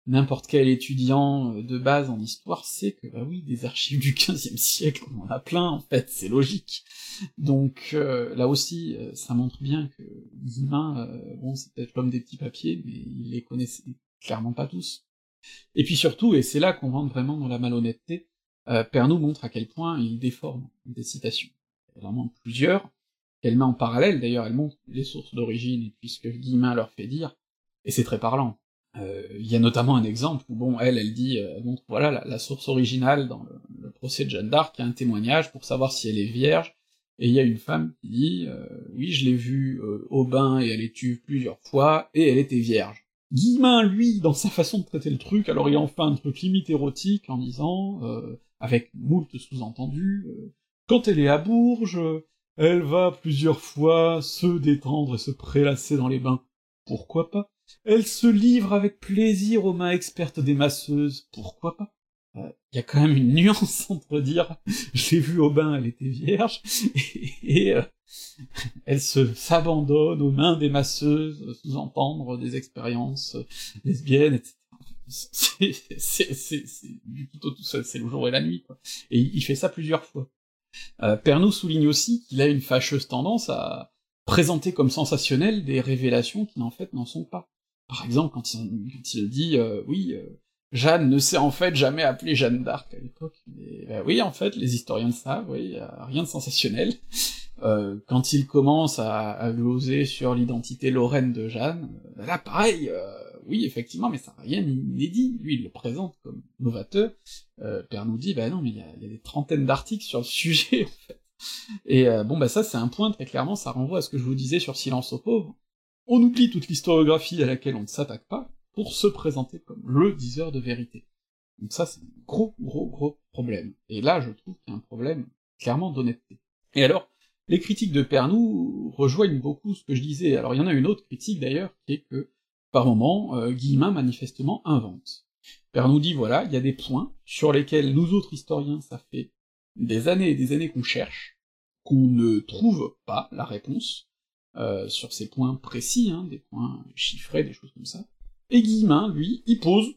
n'importe quel étudiant de base en histoire sait que, bah oui, des archives du XVe siècle, on en a plein, en fait, c'est logique. Donc là aussi, ça montre bien que Guillemin, bon, c'est peut-être l'homme des petits papiers, mais il les connaissait clairement pas tous. Et puis surtout, et c'est là qu'on rentre vraiment dans la malhonnêteté, euh, montre à quel point il déforme des citations. Il en montre plusieurs, qu'elle met en parallèle, d'ailleurs elle montre les sources d'origine et puis ce que Guillemin leur fait dire, et c'est très parlant. Euh, il y a notamment un exemple où, bon, elle, elle dit, euh, montre, voilà, la, source originale dans le, procès de Jeanne d'Arc, il y a un témoignage pour savoir si elle est vierge, et il y a une femme qui dit, euh, oui, je l'ai vue au bain et elle est tue plusieurs fois, et elle était vierge. Guillemin, lui, dans sa façon de traiter le truc, alors il en fait un truc limite érotique en disant, euh, avec moult sous-entendus, euh, quand elle est à Bourges, elle va plusieurs fois se détendre et se prélasser dans les bains. Pourquoi pas? Elle se livre avec plaisir aux mains expertes des masseuses. Pourquoi pas? Il euh, y a quand même une nuance entre dire je l'ai vue au bain, elle était vierge, et, euh, elle se s'abandonne aux mains des masseuses, sous-entendre des expériences lesbiennes, etc. C'est du tout tout seul, c'est le jour et la nuit, quoi. Et il fait ça plusieurs fois. Euh, Pernaud souligne aussi qu'il a une fâcheuse tendance à présenter comme sensationnelles des révélations qui en fait n'en sont pas. Par exemple, quand il, dit euh, oui, euh, Jeanne ne s'est en fait jamais appelée Jeanne d'Arc à l'époque. Ben oui, en fait, les historiens savent, oui, rien de sensationnel. Euh, quand il commence à, à gloser sur l'identité lorraine de Jeanne, euh, là pareil, euh, oui effectivement, mais ça n'a rien d'inédit, lui il le présente comme novateur, euh, Père nous dit, bah non mais il y a, des trentaines d'articles sur le sujet, en fait. Et bon bah ça c'est un point très clairement, ça renvoie à ce que je vous disais sur Silence aux pauvres. On oublie toute l'historiographie à laquelle on ne s'attaque pas, pour se présenter comme le diseur de vérité. Donc ça c'est un gros gros gros problème. Et là je trouve qu'il y a un problème clairement d'honnêteté. Et alors, les critiques de Pernou rejoignent beaucoup ce que je disais. Alors il y en a une autre critique d'ailleurs, qui est que, par moment, euh, Guillemin manifestement invente. Pernou dit voilà, il y a des points sur lesquels nous autres historiens, ça fait des années et des années qu'on cherche, qu'on ne trouve pas la réponse, euh, sur ces points précis, hein, des points chiffrés, des choses comme ça. Et Guillemin, lui, il pose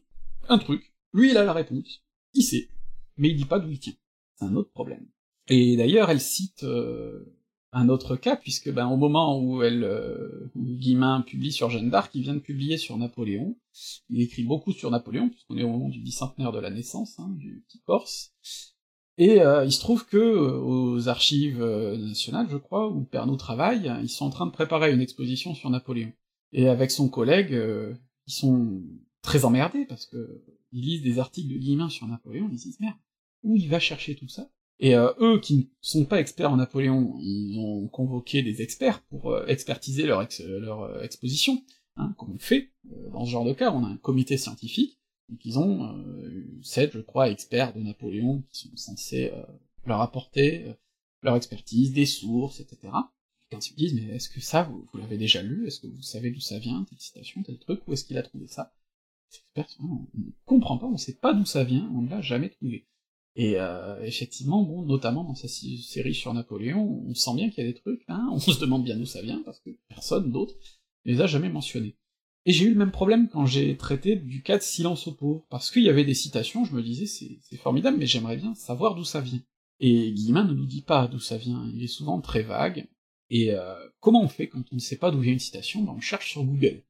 un truc, lui il a la réponse, il sait, mais il dit pas d'où il tient. C'est un autre problème. Et d'ailleurs, elle cite euh, un autre cas, puisque ben, au moment où elle euh, Guillemin publie sur Jeanne d'Arc, il vient de publier sur Napoléon, il écrit beaucoup sur Napoléon, puisqu'on est au moment du bicentenaire de la naissance, hein, du petit Corse, et euh, il se trouve que euh, aux archives nationales, je crois, où Pernod travaille, ils sont en train de préparer une exposition sur Napoléon. Et avec son collègue, ils sont très emmerdés, parce que ils lisent des articles de Guillemin sur Napoléon, ils disent merde, où il va chercher tout ça? Et euh, eux, qui ne sont pas experts en Napoléon, ils ont convoqué des experts pour euh, expertiser leur, leur euh, exposition, hein, comme on fait dans ce genre de cas, on a un comité scientifique, donc ils ont sept, je crois, experts de Napoléon qui sont censés leur apporter leur expertise, des sources, etc. Quand ils me disent, mais est-ce que ça, vous, l'avez déjà lu, est-ce que vous savez d'où ça vient, telle citation, tel truc, où est-ce qu'il a trouvé ça? On ne comprend pas, on sait pas d'où ça vient, on ne l'a jamais trouvé. Et euh, effectivement, bon, notamment dans sa série sur Napoléon, on sent bien qu'il y a des trucs, hein, on se demande bien d'où ça vient, parce que personne d'autre les a jamais mentionnés. Et j'ai eu le même problème quand j'ai traité du cas de silence au pauvre, parce qu'il y avait des citations, je me disais, c'est formidable, mais j'aimerais bien savoir d'où ça vient. Et Guillemin ne nous dit pas d'où ça vient, il est souvent très vague, et euh, comment on fait quand on ne sait pas d'où vient une citation? Ben on cherche sur Google.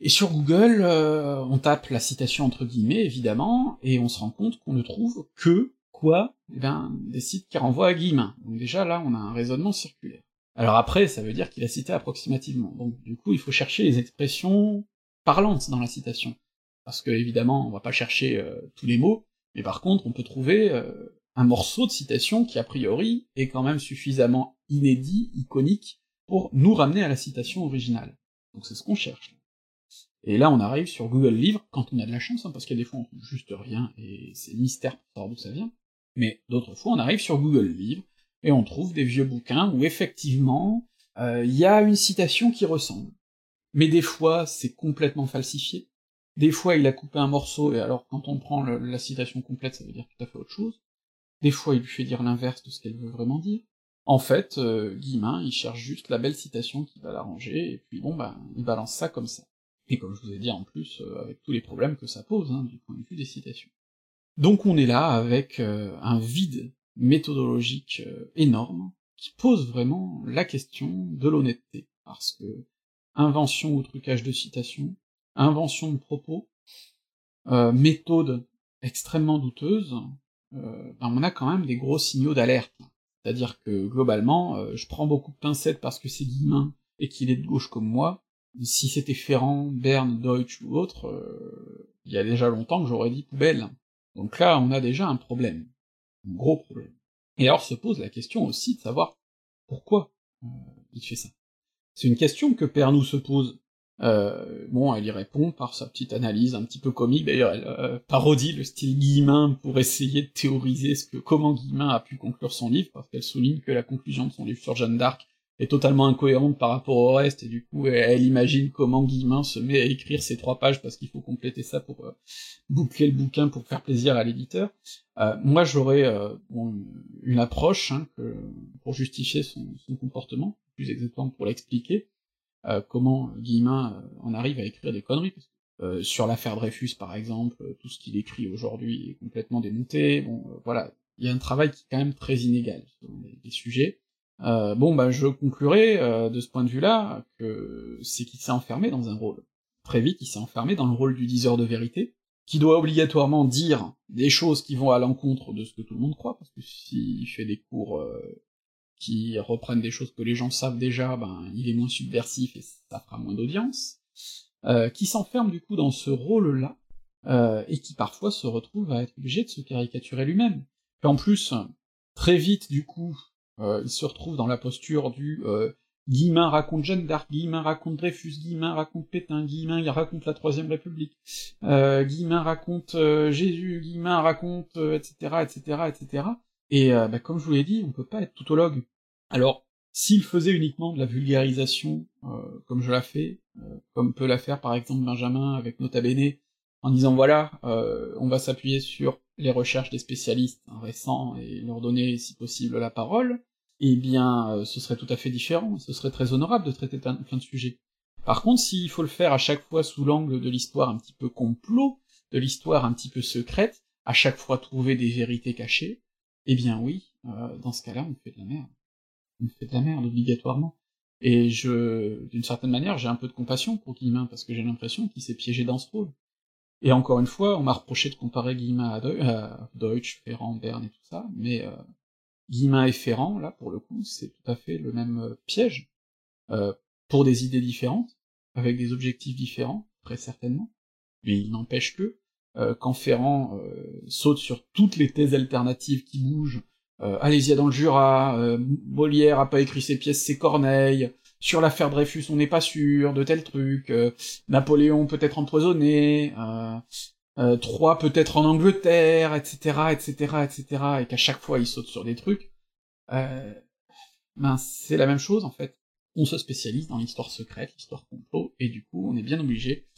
Et sur Google, euh, on tape la citation entre guillemets, évidemment, et on se rend compte qu'on ne trouve que, quoi? Eh bien, des sites qui renvoient à Guillemin. Donc déjà, là, on a un raisonnement circulaire. Alors après, ça veut dire qu'il a cité approximativement. Donc du coup, il faut chercher les expressions parlantes dans la citation. Parce que, évidemment, on va pas chercher euh, tous les mots, mais par contre, on peut trouver euh, un morceau de citation qui, a priori, est quand même suffisamment inédit, iconique, pour nous ramener à la citation originale. Donc c'est ce qu'on cherche. Et là, on arrive sur Google Livres, quand on a de la chance, hein, parce qu'il y a des fois on trouve juste rien, et c'est mystère pour savoir d'où ça vient. Mais d'autres fois, on arrive sur Google Livres, et on trouve des vieux bouquins où effectivement, euh, il y a une citation qui ressemble. Mais des fois, c'est complètement falsifié. Des fois, il a coupé un morceau, et alors quand on prend la citation complète, ça veut dire tout à fait autre chose. Des fois, il lui fait dire l'inverse de ce qu'elle veut vraiment dire. En fait, euh, Guillemin, il cherche juste la belle citation qui va l'arranger, et puis bon, bah, il balance ça comme ça. Et comme je vous ai dit en plus, euh, avec tous les problèmes que ça pose, hein, du point de vue des citations. Donc on est là avec euh, un vide méthodologique énorme, qui pose vraiment la question de l'honnêteté, parce que invention ou trucage de citation, invention de propos, méthode extrêmement douteuse, ben on a quand même des gros signaux d'alerte. C'est-à-dire que globalement, je prends beaucoup de pincettes parce que c'est Guillemin et qu'il est de gauche comme moi, si c'était Ferrand, Berne, Deutsch ou autre, euh, il y a déjà longtemps que j'aurais dit poubelle. Donc là, on a déjà un problème. Un gros problème. Et alors se pose la question aussi de savoir pourquoi euh, il fait ça. C'est une question que Pernou se pose. Euh, bon, elle y répond par sa petite analyse un petit peu comique, d'ailleurs elle parodie le style Guillemin pour essayer de théoriser ce que comment Guillemin a pu conclure son livre, parce qu'elle souligne que la conclusion de son livre sur Jeanne d'Arc est totalement incohérente par rapport au reste, et du coup, elle, imagine comment Guillemin se met à écrire ces trois pages, parce qu'il faut compléter ça pour euh, boucler le bouquin pour faire plaisir à l'éditeur. Euh, moi, j'aurais euh, une approche hein, pour justifier son, comportement, plus exactement pour l'expliquer, comment Guillemin en arrive à écrire des conneries, sur l'affaire Dreyfus, par exemple, tout ce qu'il écrit aujourd'hui est complètement démonté, bon, voilà, il y a un travail qui est quand même très inégal sur les sujets, euh, bon, bah, je conclurai euh, de ce point de vue-là que c'est qu'il s'est enfermé dans un rôle. Très vite, il s'est enfermé dans le rôle du diseur de vérité, qui doit obligatoirement dire des choses qui vont à l'encontre de ce que tout le monde croit, parce que s'il fait des cours euh, qui reprennent des choses que les gens savent déjà, ben il est moins subversif et ça fera moins d'audience, qui s'enferme du coup dans ce rôle-là, et qui parfois se retrouve à être obligé de se caricaturer lui-même. Puis en plus, très vite du coup, euh, il se retrouve dans la posture du euh, Guillemin raconte Jeanne d'Arc, Guillemin raconte Dreyfus, Guillemin raconte Pétain, Guillemin il raconte la Troisième République, euh, Guillemin raconte euh, Jésus, Guillemin raconte, etc., etc., etc. Et bah, comme je vous l'ai dit, on peut pas être tautologue. Alors, s'il faisait uniquement de la vulgarisation, comme je la fais, comme peut la faire par exemple Benjamin avec Nota Bene, en disant voilà, on va s'appuyer sur les recherches des spécialistes récents et leur donner si possible la parole, eh bien, euh, ce serait tout à fait différent, ce serait très honorable de traiter plein, de sujets. Par contre, s'il faut le faire à chaque fois sous l'angle de l'histoire un petit peu complot, de l'histoire un petit peu secrète, à chaque fois trouver des vérités cachées, eh bien oui, euh, dans ce cas-là, on fait de la merde. On fait de la merde, obligatoirement. Et je, d'une certaine manière, j'ai un peu de compassion pour Guillemin, parce que j'ai l'impression qu'il s'est piégé dans ce rôle. Et encore une fois, on m'a reproché de comparer Guillemin à, Deutsch, Ferrand, Berne et tout ça, mais euh, Guillemin et Ferrand, là, pour le coup, c'est tout à fait le même euh, piège, pour des idées différentes, avec des objectifs différents, très certainement, mais il n'empêche que, euh, quand Ferrand euh, saute sur toutes les thèses alternatives qui bougent, Alésia dans le Jura, Molière a pas écrit ses pièces, c'est Corneille, sur l'affaire Dreyfus on n'est pas sûr, de tels trucs, Napoléon peut être empoisonné, euh, trois peut-être en Angleterre, etc., etc., etc., et qu'à chaque fois il saute sur des trucs, euh, ben c'est la même chose en fait. On se spécialise dans l'histoire secrète, l'histoire complot, et du coup on est bien obligé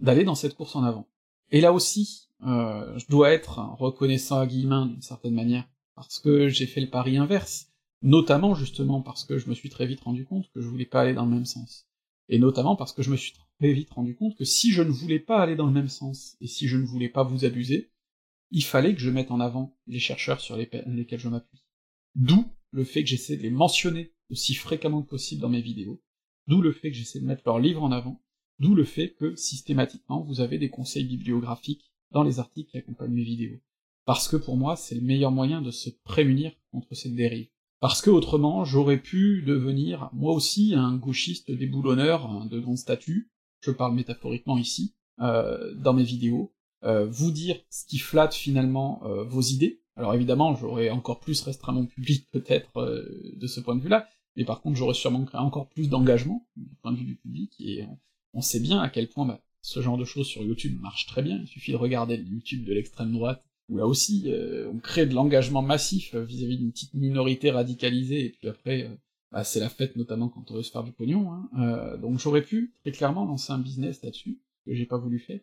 d'aller dans cette course en avant. Et là aussi, euh, je dois être reconnaissant à Guillemin d'une certaine manière, parce que j'ai fait le pari inverse, notamment justement parce que je me suis très vite rendu compte que je voulais pas aller dans le même sens, et notamment parce que je me suis vite rendu compte que si je ne voulais pas aller dans le même sens, et si je ne voulais pas vous abuser, il fallait que je mette en avant les chercheurs sur lesquels je m'appuie. D'où le fait que j'essaie de les mentionner aussi fréquemment que possible dans mes vidéos, d'où le fait que j'essaie de mettre leurs livres en avant, d'où le fait que, systématiquement, vous avez des conseils bibliographiques dans les articles qui accompagnent mes vidéos. Parce que pour moi, c'est le meilleur moyen de se prémunir contre cette dérive. Parce que autrement, j'aurais pu devenir, moi aussi, un gauchiste déboulonneur de grand statut, je parle métaphoriquement ici, euh, dans mes vidéos, euh, vous dire ce qui flatte finalement euh, vos idées. Alors évidemment, j'aurais encore plus restreint mon public peut-être de ce point de vue-là, mais par contre j'aurais sûrement créé encore plus d'engagement du point de vue du public, et on sait bien à quel point bah, ce genre de choses sur YouTube marche très bien, il suffit de regarder le YouTube de l'extrême droite, où là aussi euh, on crée de l'engagement massif euh, vis-à-vis d'une petite minorité radicalisée, et puis après euh, bah, c'est la fête notamment quand on veut se faire du pognon, hein. donc j'aurais pu très clairement lancer un business là-dessus, que j'ai pas voulu faire,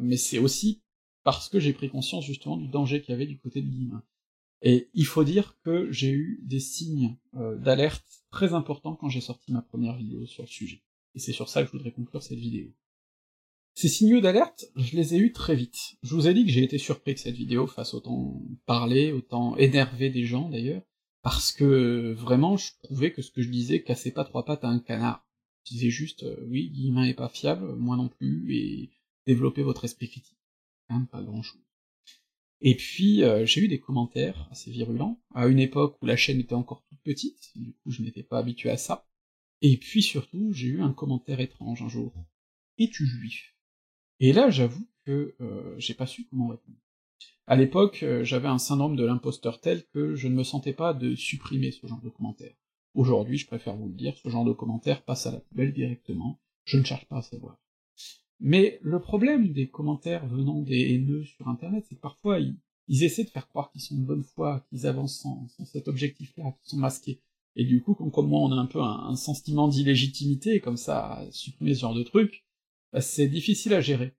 mais c'est aussi parce que j'ai pris conscience justement du danger qu'il y avait du côté de Guillemin. Et il faut dire que j'ai eu des signes d'alerte très importants quand j'ai sorti ma première vidéo sur le sujet. Et c'est sur ça que je voudrais conclure cette vidéo. Ces signaux d'alerte, je les ai eus très vite. Je vous ai dit que j'ai été surpris que cette vidéo fasse autant parler, autant énerver des gens d'ailleurs, parce que vraiment je trouvais que ce que je disais cassait pas trois pattes à un canard. Je disais juste, euh, oui, Guillemin est pas fiable, moi non plus, et développez votre esprit critique. Hein, pas grand chose. Et puis euh, j'ai eu des commentaires assez virulents, à une époque où la chaîne était encore toute petite, du coup je n'étais pas habitué à ça. Et puis surtout, j'ai eu un commentaire étrange un jour. Es-tu juif? Et là, j'avoue que euh, j'ai pas su comment répondre. À l'époque, euh, j'avais un syndrome de l'imposteur tel que je ne me sentais pas de supprimer ce genre de commentaires. Aujourd'hui, je préfère vous le dire, ce genre de commentaires passe à la poubelle directement, je ne cherche pas à savoir. Mais le problème des commentaires venant des haineux sur internet, c'est que parfois ils, essaient de faire croire qu'ils sont de bonne foi, qu'ils avancent sans, sans cet objectif-là, qu'ils sont masqués. Et du coup, quand comme moi on a un peu un, sentiment d'illégitimité, comme ça, à supprimer ce genre de truc, bah, c'est difficile à gérer.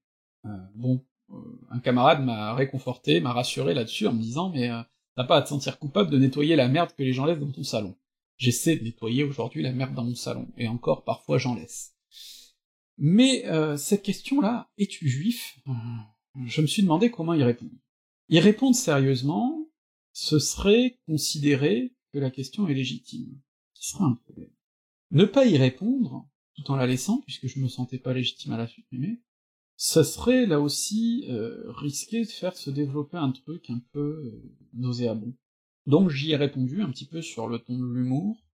Euh, bon, euh, un camarade m'a réconforté, m'a rassuré là-dessus en me disant mais euh, t'as pas à te sentir coupable de nettoyer la merde que les gens laissent dans ton salon. J'essaie de nettoyer aujourd'hui la merde dans mon salon, et encore parfois j'en laisse. Mais cette question-là, es-tu juif? Je me suis demandé comment y répondre. Y répondre sérieusement, ce serait considérer que la question est légitime, ce sera un problème. Ne pas y répondre, tout en la laissant, puisque je me sentais pas légitime à la supprimer, ça serait là aussi euh, risquer de faire se développer un truc un peu euh, nauséabond. Donc j'y ai répondu un petit peu sur le ton de l'humour,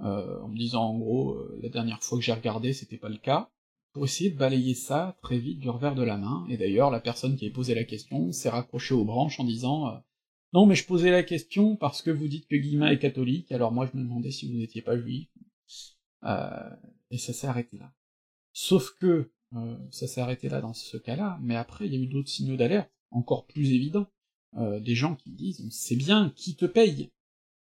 euh, en me disant en gros, la dernière fois que j'ai regardé c'était pas le cas, pour essayer de balayer ça très vite du revers de la main, et d'ailleurs la personne qui a posé la question s'est raccrochée aux branches en disant non, mais je posais la question parce que vous dites que Guillemin est catholique, alors moi je me demandais si vous n'étiez pas juif. Euh, et ça s'est arrêté là. Sauf que euh, ça s'est arrêté là dans ce cas-là, mais après il y a eu d'autres signaux d'alerte, encore plus évidents. Euh, des gens qui disent c'est bien, qui te paye?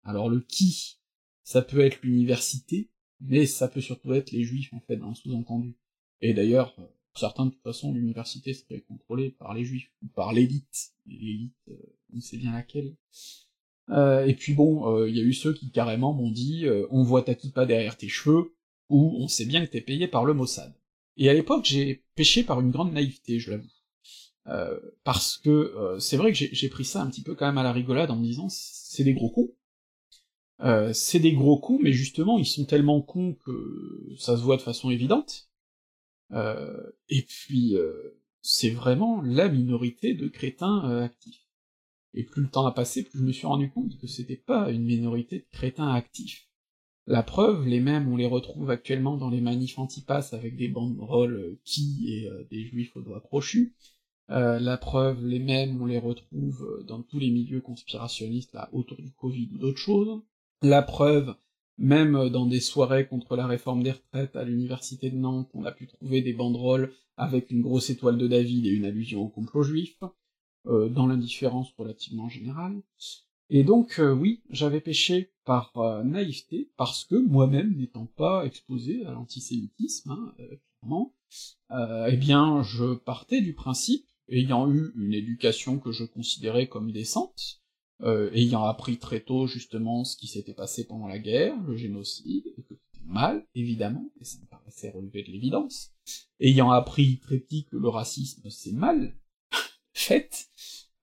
Alors le qui, ça peut être l'université, mais ça peut surtout être les juifs en fait, dans le sous-entendu. Et d'ailleurs, certains de toute façon l'université serait contrôlée par les juifs, ou par l'élite, l'élite, euh, on sait bien laquelle. Euh, et puis bon, euh, il y a eu ceux qui carrément m'ont dit on voit ta kippa derrière tes cheveux, ou on sait bien que t'es payé par le Mossad. Et à l'époque j'ai péché par une grande naïveté, je l'avoue. parce que c'est vrai que j'ai pris ça un petit peu quand même à la rigolade en me disant c'est des gros cons. c'est des gros cons, mais justement ils sont tellement cons que ça se voit de façon évidente, euh, et puis, euh, c'est vraiment la minorité de crétins euh, actifs. Et plus le temps a passé, plus je me suis rendu compte que c'était pas une minorité de crétins actifs. La preuve, les mêmes, on les retrouve actuellement dans les manifs anti-pass avec des banderoles qui et des juifs aux doigts crochus. la preuve, les mêmes, on les retrouve dans tous les milieux conspirationnistes là autour du Covid ou d'autres choses. La preuve, même dans des soirées contre la réforme des retraites à l'université de Nantes, on a pu trouver des banderoles avec une grosse étoile de David et une allusion au complot juif, euh, dans l'indifférence relativement générale. Et donc euh, oui, j'avais péché par euh, naïveté, parce que moi-même n'étant pas exposé à l'antisémitisme, hein, clairement, eh bien je partais du principe, ayant eu une éducation que je considérais comme décente, euh, ayant appris très tôt justement ce qui s'était passé pendant la guerre, le génocide, et que c'était mal, évidemment, et ça me paraissait relever de l'évidence, ayant appris très petit que le racisme c'est mal fait,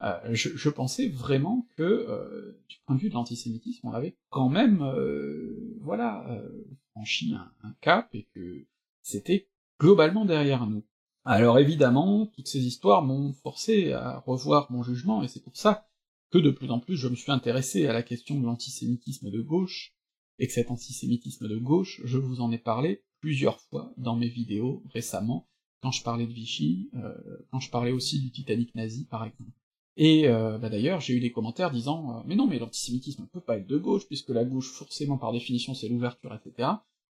euh, je, pensais vraiment que, euh, du point de vue de l'antisémitisme, on avait quand même, euh, voilà, euh, franchi un, un cap, et que c'était globalement derrière nous. Alors évidemment, toutes ces histoires m'ont forcé à revoir mon jugement, et c'est pour ça que de plus en plus je me suis intéressé à la question de l'antisémitisme de gauche, et que cet antisémitisme de gauche, je vous en ai parlé plusieurs fois dans mes vidéos récemment, quand je parlais de Vichy, euh, quand je parlais aussi du Titanic nazi par exemple. Et euh, bah d'ailleurs, j'ai eu des commentaires disant euh, mais non, mais l'antisémitisme ne peut pas être de gauche, puisque la gauche, forcément, par définition, c'est l'ouverture, etc.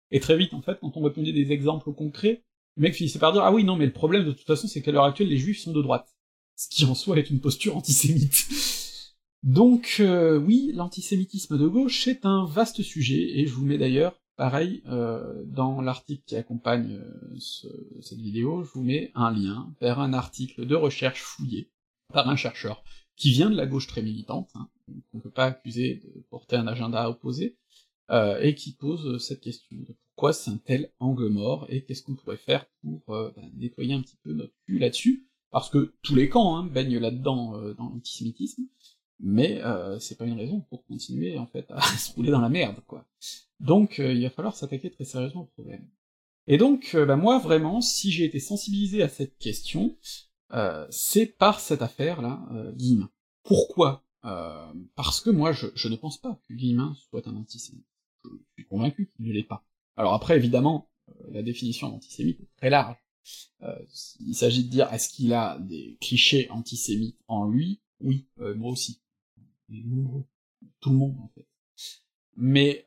Et très vite, en fait, quand on répondait des exemples concrets, le mec finissait par dire ah oui, non, mais le problème, de toute façon, c'est qu'à l'heure actuelle, les juifs sont de droite. Ce qui, en soi, est une posture antisémite. Donc, euh, oui, l'antisémitisme de gauche, c'est un vaste sujet, et je vous mets d'ailleurs, pareil, dans l'article qui accompagne cette vidéo, je vous mets un lien vers un article de recherche fouillé, par un chercheur qui vient de la gauche très militante, hein, qu'on ne peut pas accuser de porter un agenda opposé, euh, et qui pose cette question de pourquoi c'est un tel angle mort, et qu'est-ce qu'on pourrait faire pour euh, bah, nettoyer un petit peu notre cul là-dessus, parce que tous les camps hein, baignent là-dedans euh, dans l'antisémitisme, mais euh, c'est pas une raison pour continuer en fait à se rouler dans la merde, quoi. Donc il va falloir s'attaquer très sérieusement au problème. Et donc, bah, moi vraiment, si j'ai été sensibilisé à cette question, euh, c'est par cette affaire-là, euh, Guillemin. Pourquoi? Euh, Parce que moi, je, je, ne pense pas que Guillemin soit un antisémite. Je suis convaincu qu'il ne l'est pas. Alors après, évidemment, euh, la définition d'antisémite est très large. Euh, il s'agit de dire, est-ce qu'il a des clichés antisémites en lui? Oui, moi aussi. Tout le monde, en fait. Mais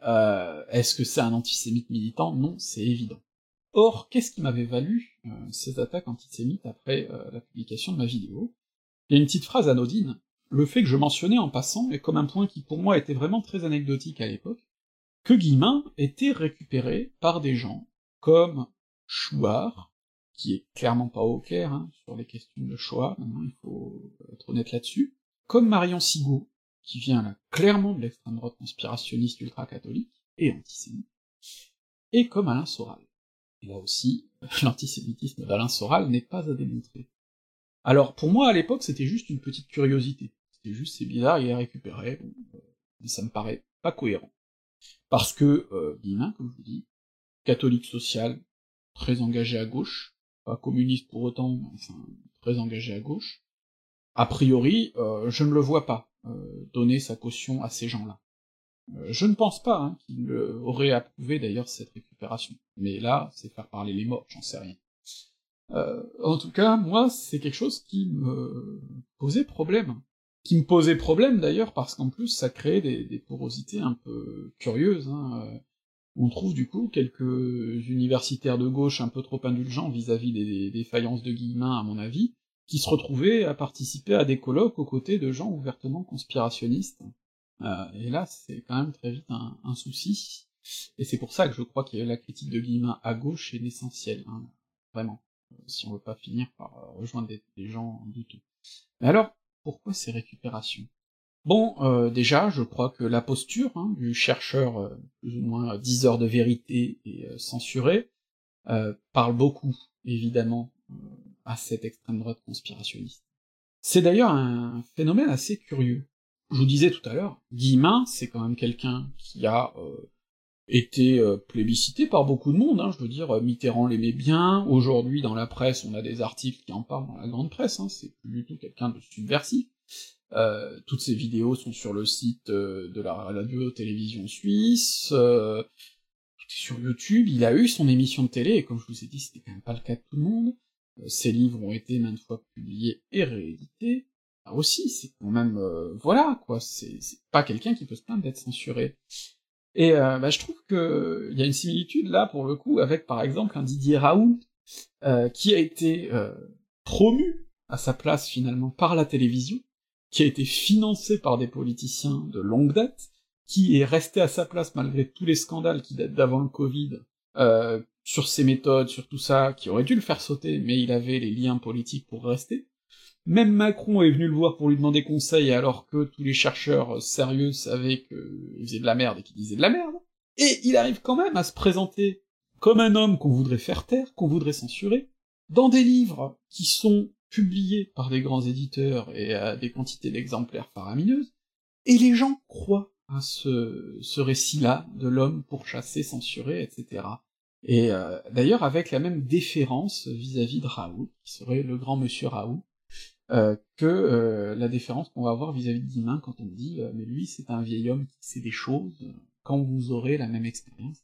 est-ce que c'est un antisémite militant? Non, c'est évident. Or, qu'est-ce qui m'avait valu euh, ces attaques antisémites après euh, la publication de ma vidéo? Il y a une petite phrase anodine, le fait que je mentionnais en passant, et comme un point qui pour moi était vraiment très anecdotique à l'époque, que Guillemin était récupéré par des gens comme Chouard, qui est clairement pas au clair hein, sur les questions de choix, maintenant il faut être honnête là-dessus, comme Marion Sigaud, qui vient là clairement de l'extrême droite conspirationniste ultra-catholique et antisémite, et comme Alain Soral là aussi, l'antisémitisme d'Alain Soral n'est pas à démontrer. Alors, pour moi, à l'époque, c'était juste une petite curiosité. C'était juste, c'est bizarre, il est récupéré, euh, mais ça me paraît pas cohérent. Parce que, euh, comme je vous dis, catholique social, très engagé à gauche, pas communiste pour autant, enfin, très engagé à gauche, a priori, euh, je ne le vois pas donner sa caution à ces gens-là. Euh, je ne pense pas hein, qu'il aurait approuvé d'ailleurs cette récupération. Mais là, c'est faire parler les morts, j'en sais rien. Euh, en tout cas, moi, c'est quelque chose qui me posait problème. Qui me posait problème d'ailleurs parce qu'en plus, ça créait des, des, porosités un peu curieuses. Hein. Euh, on trouve du coup quelques universitaires de gauche un peu trop indulgents vis-à-vis des défaillances de Guillemin, à mon avis, qui se retrouvaient à participer à des colloques aux côtés de gens ouvertement conspirationnistes. Euh, et là, c'est quand même très vite un, souci, et c'est pour ça que je crois que la critique de Guillemin à gauche est essentielle, hein, vraiment, euh, si on veut pas finir par euh, rejoindre des, gens douteux. Mais alors, pourquoi ces récupérations? Bon, euh, déjà, je crois que la posture hein, du chercheur euh, plus ou moins 10 heures de vérité et censuré parle beaucoup, évidemment, à cette extrême droite conspirationniste. C'est d'ailleurs un phénomène assez curieux, je vous disais tout à l'heure, Guillemin, c'est quand même quelqu'un qui a euh, été euh, plébiscité par beaucoup de monde, hein, je veux dire, Mitterrand l'aimait bien, aujourd'hui dans la presse on a des articles qui en parlent dans la grande presse, hein, c'est plus du tout quelqu'un de subversif, euh, toutes ces vidéos sont sur le site de la radio-télévision suisse, sur YouTube, il a eu son émission de télé, et comme je vous ai dit, c'était quand même pas le cas de tout le monde, ses livres ont été maintes fois publiés et réédités, ah, aussi, c'est quand même, euh, voilà, quoi, c'est pas quelqu'un qui peut se plaindre d'être censuré. Et euh, bah, je trouve que il y a une similitude là, pour le coup, avec par exemple un Didier Raoult, euh, qui a été promu à sa place finalement par la télévision, qui a été financé par des politiciens de longue date, qui est resté à sa place malgré tous les scandales qui datent d'avant le Covid, sur ses méthodes, sur tout ça, qui aurait dû le faire sauter, mais il avait les liens politiques pour rester. Même Macron est venu le voir pour lui demander conseil alors que tous les chercheurs sérieux savaient qu'il faisait de la merde et qu'il disait de la merde. Et il arrive quand même à se présenter comme un homme qu'on voudrait faire taire, qu'on voudrait censurer, dans des livres qui sont publiés par des grands éditeurs et à des quantités d'exemplaires faramineuses, et les gens croient à ce, ce récit-là de l'homme pourchassé, censuré, etc. Et euh, d'ailleurs avec la même déférence vis-à-vis de Raoult, qui serait le grand monsieur Raoult, euh, que euh, la différence qu'on va avoir vis-à-vis de Guillemin quand on dit euh, mais lui c'est un vieil homme qui sait des choses quand vous aurez la même expérience.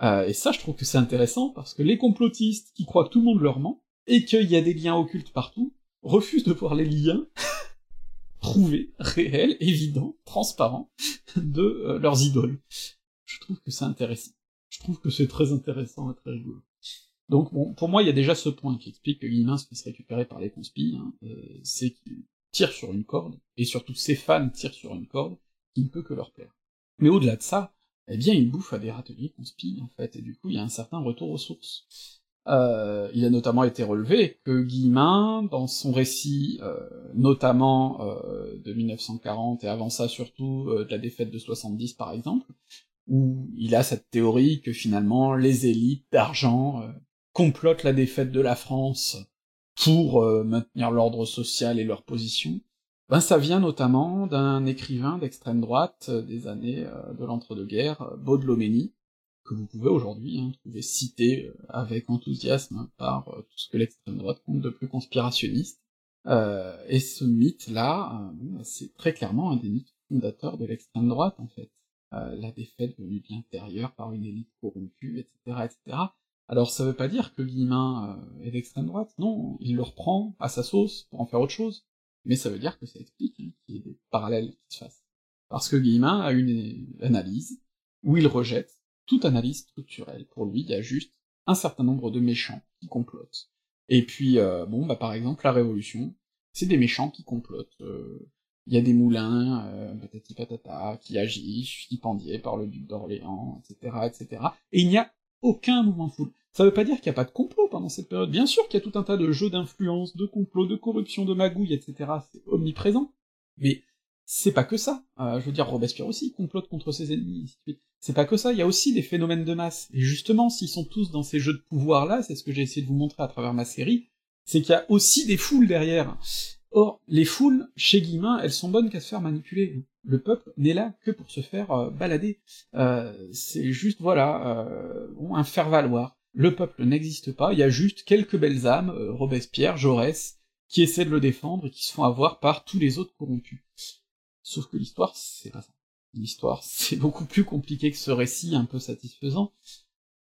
et ça je trouve que c'est intéressant parce que les complotistes qui croient que tout le monde leur ment et qu'il y a des liens occultes partout refusent de voir les liens prouvé, réel, évident, transparent de leurs idoles. Je trouve que c'est intéressant. Je trouve que c'est très intéressant et très rigolo. Donc bon, pour moi, il y a déjà ce point qui explique que Guillemin se puisse récupérer par les conspis, hein, euh, c'est qu'il tire sur une corde, et surtout ses fans tirent sur une corde, qui ne peut que leur plaire. Mais au-delà de ça, eh bien, il bouffe à des râteliers conspis, en fait, et du coup, il y a un certain retour aux sources. Euh, il a notamment été relevé que Guillemin, dans son récit, euh, notamment euh, de 1940 et avant ça surtout de la défaite de 70 par exemple, où il a cette théorie que finalement les élites d'argent complotent la défaite de la France pour maintenir l'ordre social et leur position, ben ça vient notamment d'un écrivain d'extrême droite des années de l'entre-deux-guerres, Baudelomeni, que vous pouvez aujourd'hui hein, trouver cité euh, avec enthousiasme par euh, tout ce que l'extrême droite compte de plus conspirationniste. Euh, et ce mythe-là, bah, c'est très clairement un des mythes fondateurs de l'extrême droite, en fait. La défaite venue de l'intérieur par une élite corrompue, etc., etc. Alors ça veut pas dire que Guillemin est d'extrême droite, non, il le reprend à sa sauce pour en faire autre chose, mais ça veut dire que ça explique hein, qu'il y ait des parallèles qui se fassent. Parce que Guillemin a une analyse où il rejette toute analyse structurelle. Pour lui, il y a juste un certain nombre de méchants qui complotent. Et puis, euh, bon, bah par exemple, la Révolution, c'est des méchants qui complotent. Euh, il y a des moulins, euh, patati patata, qui agissent, stipendiés par le duc d'Orléans, etc., etc. Et il n'y a aucun mouvement foule. Ça veut pas dire qu'il n'y a pas de complot pendant cette période. Bien sûr qu'il y a tout un tas de jeux d'influence, de complots, de corruption, de magouilles, etc. C'est omniprésent. Mais c'est pas que ça. Euh, je veux dire, Robespierre aussi complote contre ses ennemis. C'est pas que ça, il y a aussi des phénomènes de masse. Et justement, s'ils sont tous dans ces jeux de pouvoir-là, c'est ce que j'ai essayé de vous montrer à travers ma série, c'est qu'il y a aussi des foules derrière. Or, les foules, chez Guillemin, elles sont bonnes qu'à se faire manipuler. Le peuple n'est là que pour se faire euh, balader. Euh, c'est juste, voilà, un faire-valoir. Le peuple n'existe pas, il y a juste quelques belles âmes, Robespierre, Jaurès, qui essaient de le défendre et qui se font avoir par tous les autres corrompus. Sauf que l'histoire, c'est pas ça. L'histoire, c'est beaucoup plus compliqué que ce récit un peu satisfaisant,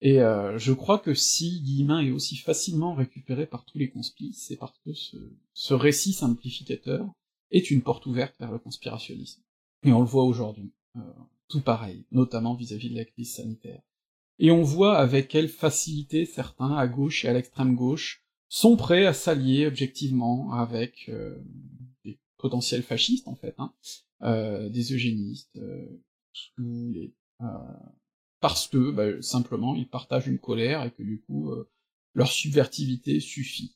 et euh, je crois que si Guillemin est aussi facilement récupéré par tous les conspis, c'est parce que ce, récit simplificateur est une porte ouverte vers le conspirationnisme. Et on le voit aujourd'hui, euh, tout pareil, notamment vis-à-vis de la crise sanitaire. Et on voit avec quelle facilité certains, à gauche et à l'extrême gauche, sont prêts à s'allier objectivement avec euh, des potentiels fascistes, en fait, hein, euh, des eugénistes, euh, euh, parce que bah, simplement ils partagent une colère et que du coup leur subvertivité suffit.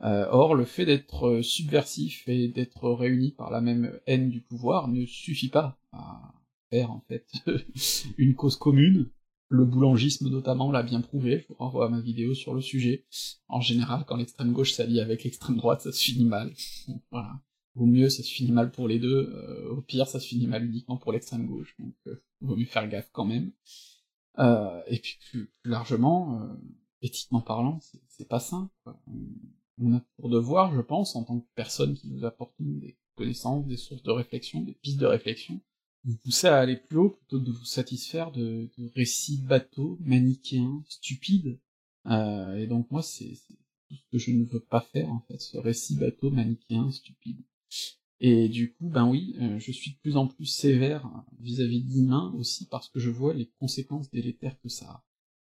or, le fait d'être subversif et d'être réuni par la même haine du pouvoir ne suffit pas à faire en fait une cause commune. Le boulangisme notamment l'a bien prouvé, je vous renvoie à ma vidéo sur le sujet. En général, quand l'extrême gauche s'allie avec l'extrême droite, ça se finit mal. voilà. Au mieux, ça se finit mal pour les deux, euh, au pire, ça se finit mal uniquement pour l'extrême gauche, donc euh, vaut mieux faire gaffe quand même. Euh, et puis plus, largement, euh, éthiquement parlant, c'est pas sain. On a pour devoir, je pense, en tant que personne qui nous apporte des connaissances, des sources de réflexion, des pistes de réflexion, vous pousser à aller plus haut plutôt que de vous satisfaire de, de récits bateaux, manichéens, stupides. Euh, et donc moi, c'est tout ce que je ne veux pas faire, en fait, ce récit bateau, manichéen, stupide. Et du coup, ben oui, euh, je suis de plus en plus sévère vis-à-vis d'Imain aussi parce que je vois les conséquences délétères que ça a.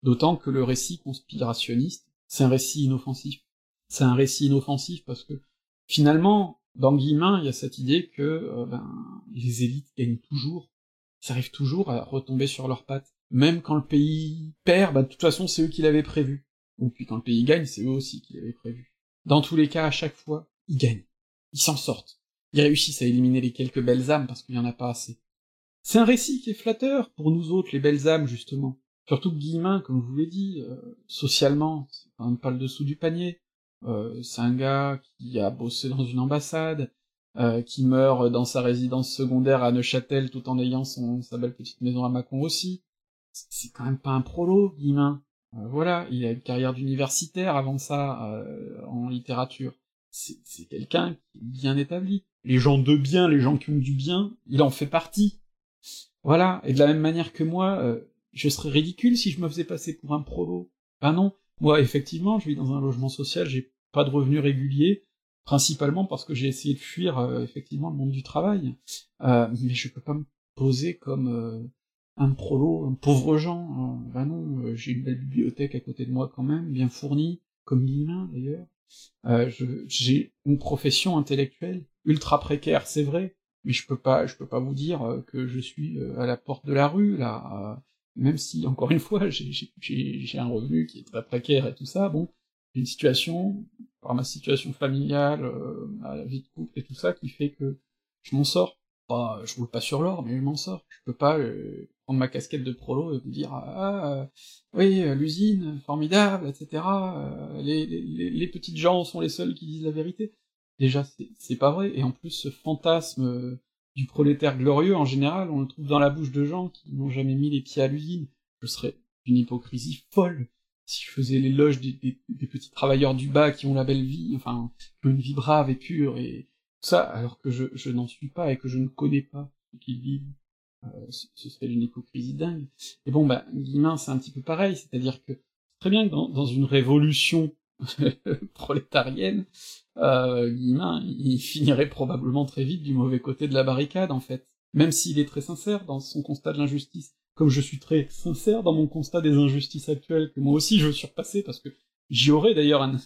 D'autant que le récit conspirationniste, c'est un récit inoffensif. C'est un récit inoffensif parce que finalement, dans Guillemin, il y a cette idée que euh, ben, les élites gagnent toujours, ils arrivent toujours à retomber sur leurs pattes. Même quand le pays perd, ben, de toute façon, c'est eux qui l'avaient prévu. Ou puis quand le pays gagne, c'est eux aussi qui l'avaient prévu. Dans tous les cas, à chaque fois, ils gagnent ils s'en sortent. Ils réussissent à éliminer les quelques belles âmes parce qu'il y en a pas assez. C'est un récit qui est flatteur pour nous autres, les belles âmes, justement. Surtout que Guillemin, comme je vous l'ai dit, euh, socialement, c'est pas le dessous du panier. Euh, c'est un gars qui a bossé dans une ambassade, euh, qui meurt dans sa résidence secondaire à Neuchâtel tout en ayant sa belle petite maison à Mâcon aussi. C'est quand même pas un prolo, Guillemin. voilà, il a une carrière d'universitaire avant ça, en littérature c'est quelqu'un qui est bien établi. Les gens de bien, les gens qui ont du bien, il en fait partie. Voilà, et de la même manière que moi, euh, je serais ridicule si je me faisais passer pour un prolo. Ben non, moi effectivement, je vis dans un logement social, j'ai pas de revenus réguliers, principalement parce que j'ai essayé de fuir effectivement le monde du travail, mais je peux pas me poser comme un prolo, un pauvre gens. bah non, j'ai une belle bibliothèque à côté de moi quand même, bien fournie, comme Guillemin d'ailleurs. J'ai une profession intellectuelle ultra précaire, c'est vrai, mais je peux pas, je peux pas vous dire que je suis à la porte de la rue là même si, encore une fois, j'ai un revenu qui est très précaire et tout ça, bon, une situation, par ma situation familiale, euh, ma vie de couple et tout ça, qui fait que je m'en sors. Pas, je roule pas sur l'or, mais je m'en sors. Je peux pas euh, prendre ma casquette de prolo et vous dire ah euh, oui l'usine formidable, etc. Les, les, petites gens sont les seuls qui disent la vérité. Déjà c'est pas vrai. Et en plus ce fantasme du prolétaire glorieux, en général, on le trouve dans la bouche de gens qui n'ont jamais mis les pieds à l'usine. Je serais d'une hypocrisie folle si je faisais l'éloge des, petits travailleurs du bas qui ont la belle vie, enfin, une vie brave et pure, et ça, alors que je, n'en suis pas et que je ne connais pas ce qu'ils vivent. Euh, ce serait d'une hypocrisie dingue. Et bon, bah, Guillemin, c'est un petit peu pareil, c'est-à-dire que très bien que dans, dans une révolution prolétarienne, euh, Guillemin, il finirait probablement très vite du mauvais côté de la barricade, en fait. Même s'il est très sincère dans son constat de l'injustice. Comme je suis très sincère dans mon constat des injustices actuelles, que moi aussi je veux surpasser, parce que j'y aurais d'ailleurs un,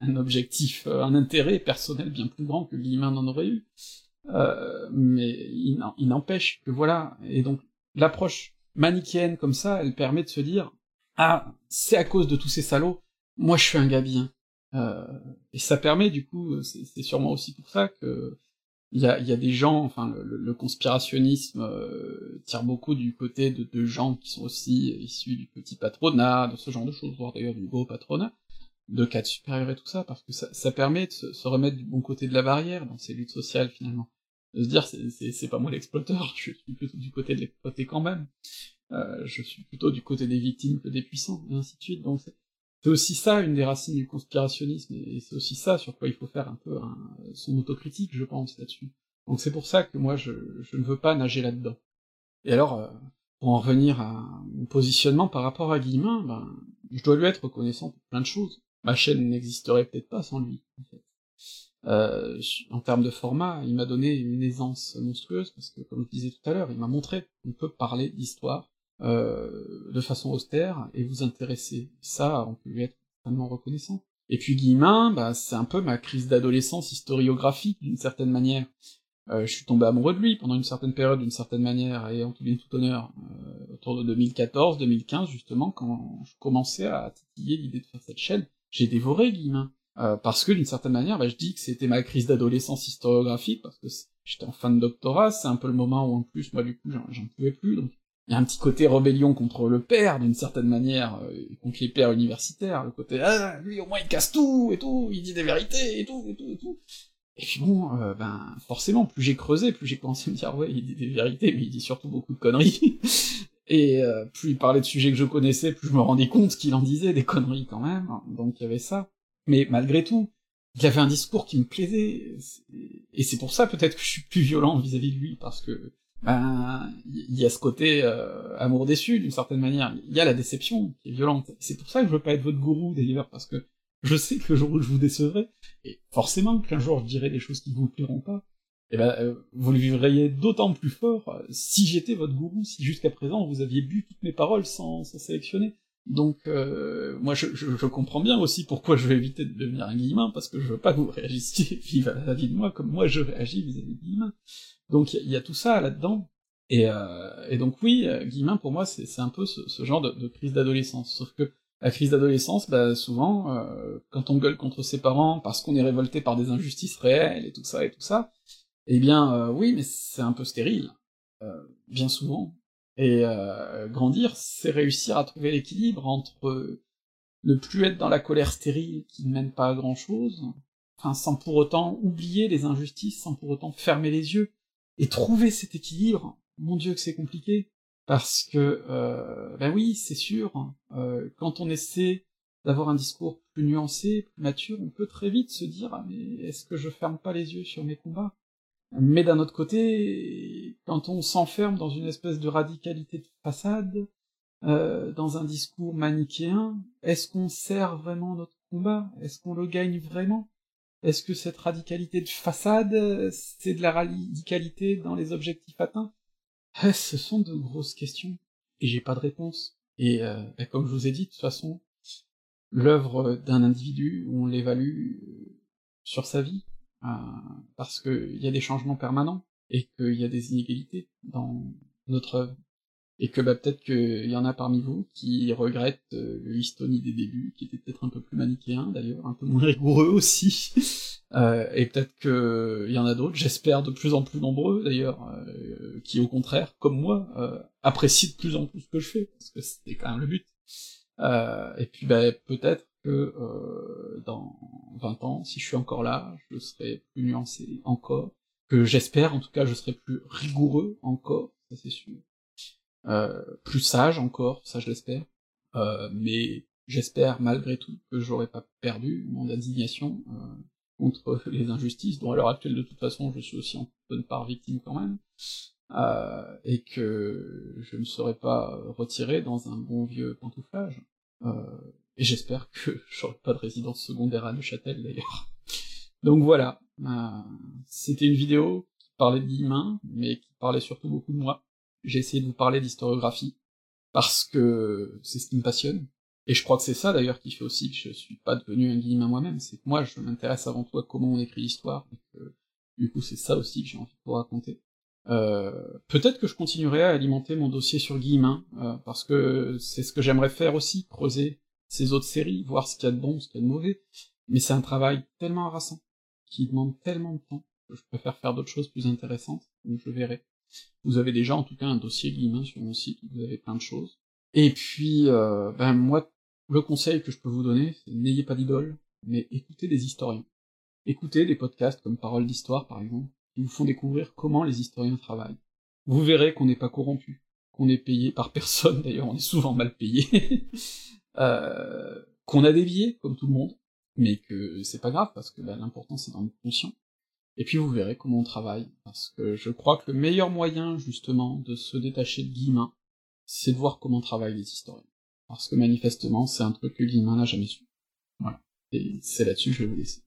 un, objectif, euh, un intérêt personnel bien plus grand que Guillemin n'en aurait eu. Euh, mais il n'empêche que voilà, et donc l'approche manichéenne comme ça, elle permet de se dire, ah, c'est à cause de tous ces salauds, moi je suis un gars bien. Euh, et ça permet du coup, c'est sûrement aussi pour ça que il y a, y a, des gens, enfin le, conspirationnisme euh, tire beaucoup du côté de, de, gens qui sont aussi issus du petit patronat, de ce genre de choses, voire d'ailleurs du gros patronat, de cadres supérieurs et tout ça, parce que ça, ça permet de se, remettre du bon côté de la barrière dans ces luttes sociales finalement. De se dire c'est pas moi l'exploiteur, je suis plutôt du côté de l'exploité quand même. Euh, je suis plutôt du côté des victimes que des puissants, et ainsi de suite. Donc c'est aussi ça une des racines du conspirationnisme, et c'est aussi ça sur quoi il faut faire un peu son autocritique, je pense, là-dessus. Donc c'est pour ça que moi je, ne veux pas nager là-dedans. Et alors, euh, pour en revenir à mon positionnement par rapport à Guillemin, ben, je dois lui être reconnaissant pour plein de choses. Ma chaîne n'existerait peut-être pas sans lui, en fait. Euh, en termes de format, il m'a donné une aisance monstrueuse, parce que, comme je disais tout à l'heure, il m'a montré qu'on peut parler d'histoire euh, de façon austère et vous intéresser. Ça, on peut lui être extrêmement reconnaissant. Et puis Guillemin, bah, c'est un peu ma crise d'adolescence historiographique, d'une certaine manière. Euh, je suis tombé amoureux de lui pendant une certaine période, d'une certaine manière, et en tout bien tout honneur, euh, autour de 2014-2015, justement, quand je commençais à titiller l'idée de faire cette chaîne, j'ai dévoré Guillemin. Euh, parce que d'une certaine manière, bah, je dis que c'était ma crise d'adolescence historiographique, parce que j'étais en fin de doctorat, c'est un peu le moment où en plus, moi du coup, j'en pouvais plus, donc il y a un petit côté rébellion contre le père, d'une certaine manière, euh, contre les pères universitaires, le côté ah lui au moins il casse tout et tout, il dit des vérités et tout et tout et tout. Et puis bon, euh, ben forcément, plus j'ai creusé, plus j'ai commencé à me dire ouais, il dit des vérités, mais il dit surtout beaucoup de conneries. Et euh, plus il parlait de sujets que je connaissais, plus je me rendais compte qu'il en disait des conneries quand même. Donc il y avait ça. Mais malgré tout, il avait un discours qui me plaisait, et c'est pour ça peut-être que je suis plus violent vis-à-vis -vis de lui, parce que ben il y a ce côté euh, amour déçu d'une certaine manière. Il y a la déception qui est violente. C'est pour ça que je veux pas être votre gourou d'ailleurs parce que je sais que le jour où je vous décevrai, et forcément qu'un jour je dirai des choses qui vous plairont pas, eh ben euh, vous le vivriez d'autant plus fort euh, si j'étais votre gourou, si jusqu'à présent vous aviez bu toutes mes paroles sans, sans sélectionner. Donc moi je, je, comprends bien aussi pourquoi je vais éviter de devenir un guillemin, parce que je veux pas que vous réagissiez vie de moi comme moi je réagis vis-à-vis de guillemin. Donc il y, a tout ça là-dedans. Et, euh, et, donc oui, euh, Guillemin pour moi c'est un peu ce, genre de, crise d'adolescence. Sauf que la crise d'adolescence, bah, souvent, euh, quand on gueule contre ses parents parce qu'on est révolté par des injustices réelles et tout ça et tout ça, eh bien oui, mais c'est un peu stérile, bien souvent. Et grandir, c'est réussir à trouver l'équilibre entre ne plus être dans la colère stérile qui ne mène pas à grand chose, enfin sans pour autant oublier les injustices, sans pour autant fermer les yeux, et trouver cet équilibre, mon dieu que c'est compliqué, parce que, euh, ben oui, c'est sûr, euh, quand on essaie d'avoir un discours plus nuancé, plus mature, on peut très vite se dire ah, mais est-ce que je ferme pas les yeux sur mes combats? Mais d'un autre côté, quand on s'enferme dans une espèce de radicalité de façade, euh, dans un discours manichéen, est-ce qu'on sert vraiment notre combat? Est-ce qu'on le gagne vraiment? Est-ce que cette radicalité de façade, c'est de la radicalité dans les objectifs atteints? Eh, Ce sont de grosses questions, et j'ai pas de réponse. Et, euh, comme je vous ai dit, de toute façon, l'œuvre d'un individu, on l'évalue euh, sur sa vie, parce qu'il y a des changements permanents, et qu'il y a des inégalités dans notre œuvre et que bah, peut-être qu'il y en a parmi vous qui regrettent euh, l'Histonie des débuts, qui était peut-être un peu plus manichéen d'ailleurs, un peu moins rigoureux aussi, euh, et peut-être qu'il y en a d'autres, j'espère de plus en plus nombreux d'ailleurs, euh, qui au contraire, comme moi, euh, apprécient de plus en plus ce que je fais, parce que c'était quand même le but. et puis bah, peut-être que dans 20 ans, si je suis encore là, je serai plus nuancé encore, que j'espère en tout cas je serai plus rigoureux encore, ça c'est sûr. Euh, plus sage encore, ça je l'espère, euh, mais j'espère malgré tout que j'aurais pas perdu mon indignation euh, contre les injustices, dont à l'heure actuelle de toute façon je suis aussi en bonne part victime quand même, euh, et que je ne serais pas retiré dans un bon vieux pantouflage. Euh, et j'espère que j'aurai pas de résidence secondaire à Neuchâtel d'ailleurs. Donc voilà, c'était une vidéo qui parlait de Guillemin, mais qui parlait surtout beaucoup de moi. J'ai essayé de vous parler d'historiographie, parce que c'est ce qui me passionne, et je crois que c'est ça d'ailleurs qui fait aussi que je suis pas devenu un guillemin moi-même, c'est que moi je m'intéresse avant tout à comment on écrit l'histoire, et que du coup c'est ça aussi que j'ai envie de vous raconter. Euh, peut-être que je continuerai à alimenter mon dossier sur Guillemin, euh, parce que c'est ce que j'aimerais faire aussi, creuser ces autres séries, voir ce qu'il y a de bon, ce qu'il y a de mauvais, mais c'est un travail tellement harassant, qui demande tellement de temps, que je préfère faire d'autres choses plus intéressantes, donc je verrai. Vous avez déjà en tout cas un dossier Guillemin sur mon site, vous avez plein de choses. Et puis, euh, ben moi, le conseil que je peux vous donner, c'est n'ayez pas d'idole, mais écoutez des historiens. Écoutez des podcasts comme Parole d'Histoire, par exemple, qui vous font découvrir comment les historiens travaillent. Vous verrez qu'on n'est pas corrompu, qu'on est payé par personne, d'ailleurs on est souvent mal payé, euh, qu'on a biais, comme tout le monde, mais que c'est pas grave, parce que ben, l'important c'est d'en être conscient, et puis vous verrez comment on travaille, parce que je crois que le meilleur moyen, justement, de se détacher de Guillemin, c'est de voir comment travaillent les historiens. Parce que manifestement, c'est un truc que Guillemin n'a jamais su. Voilà. Et c'est là-dessus que je vais vous laisser.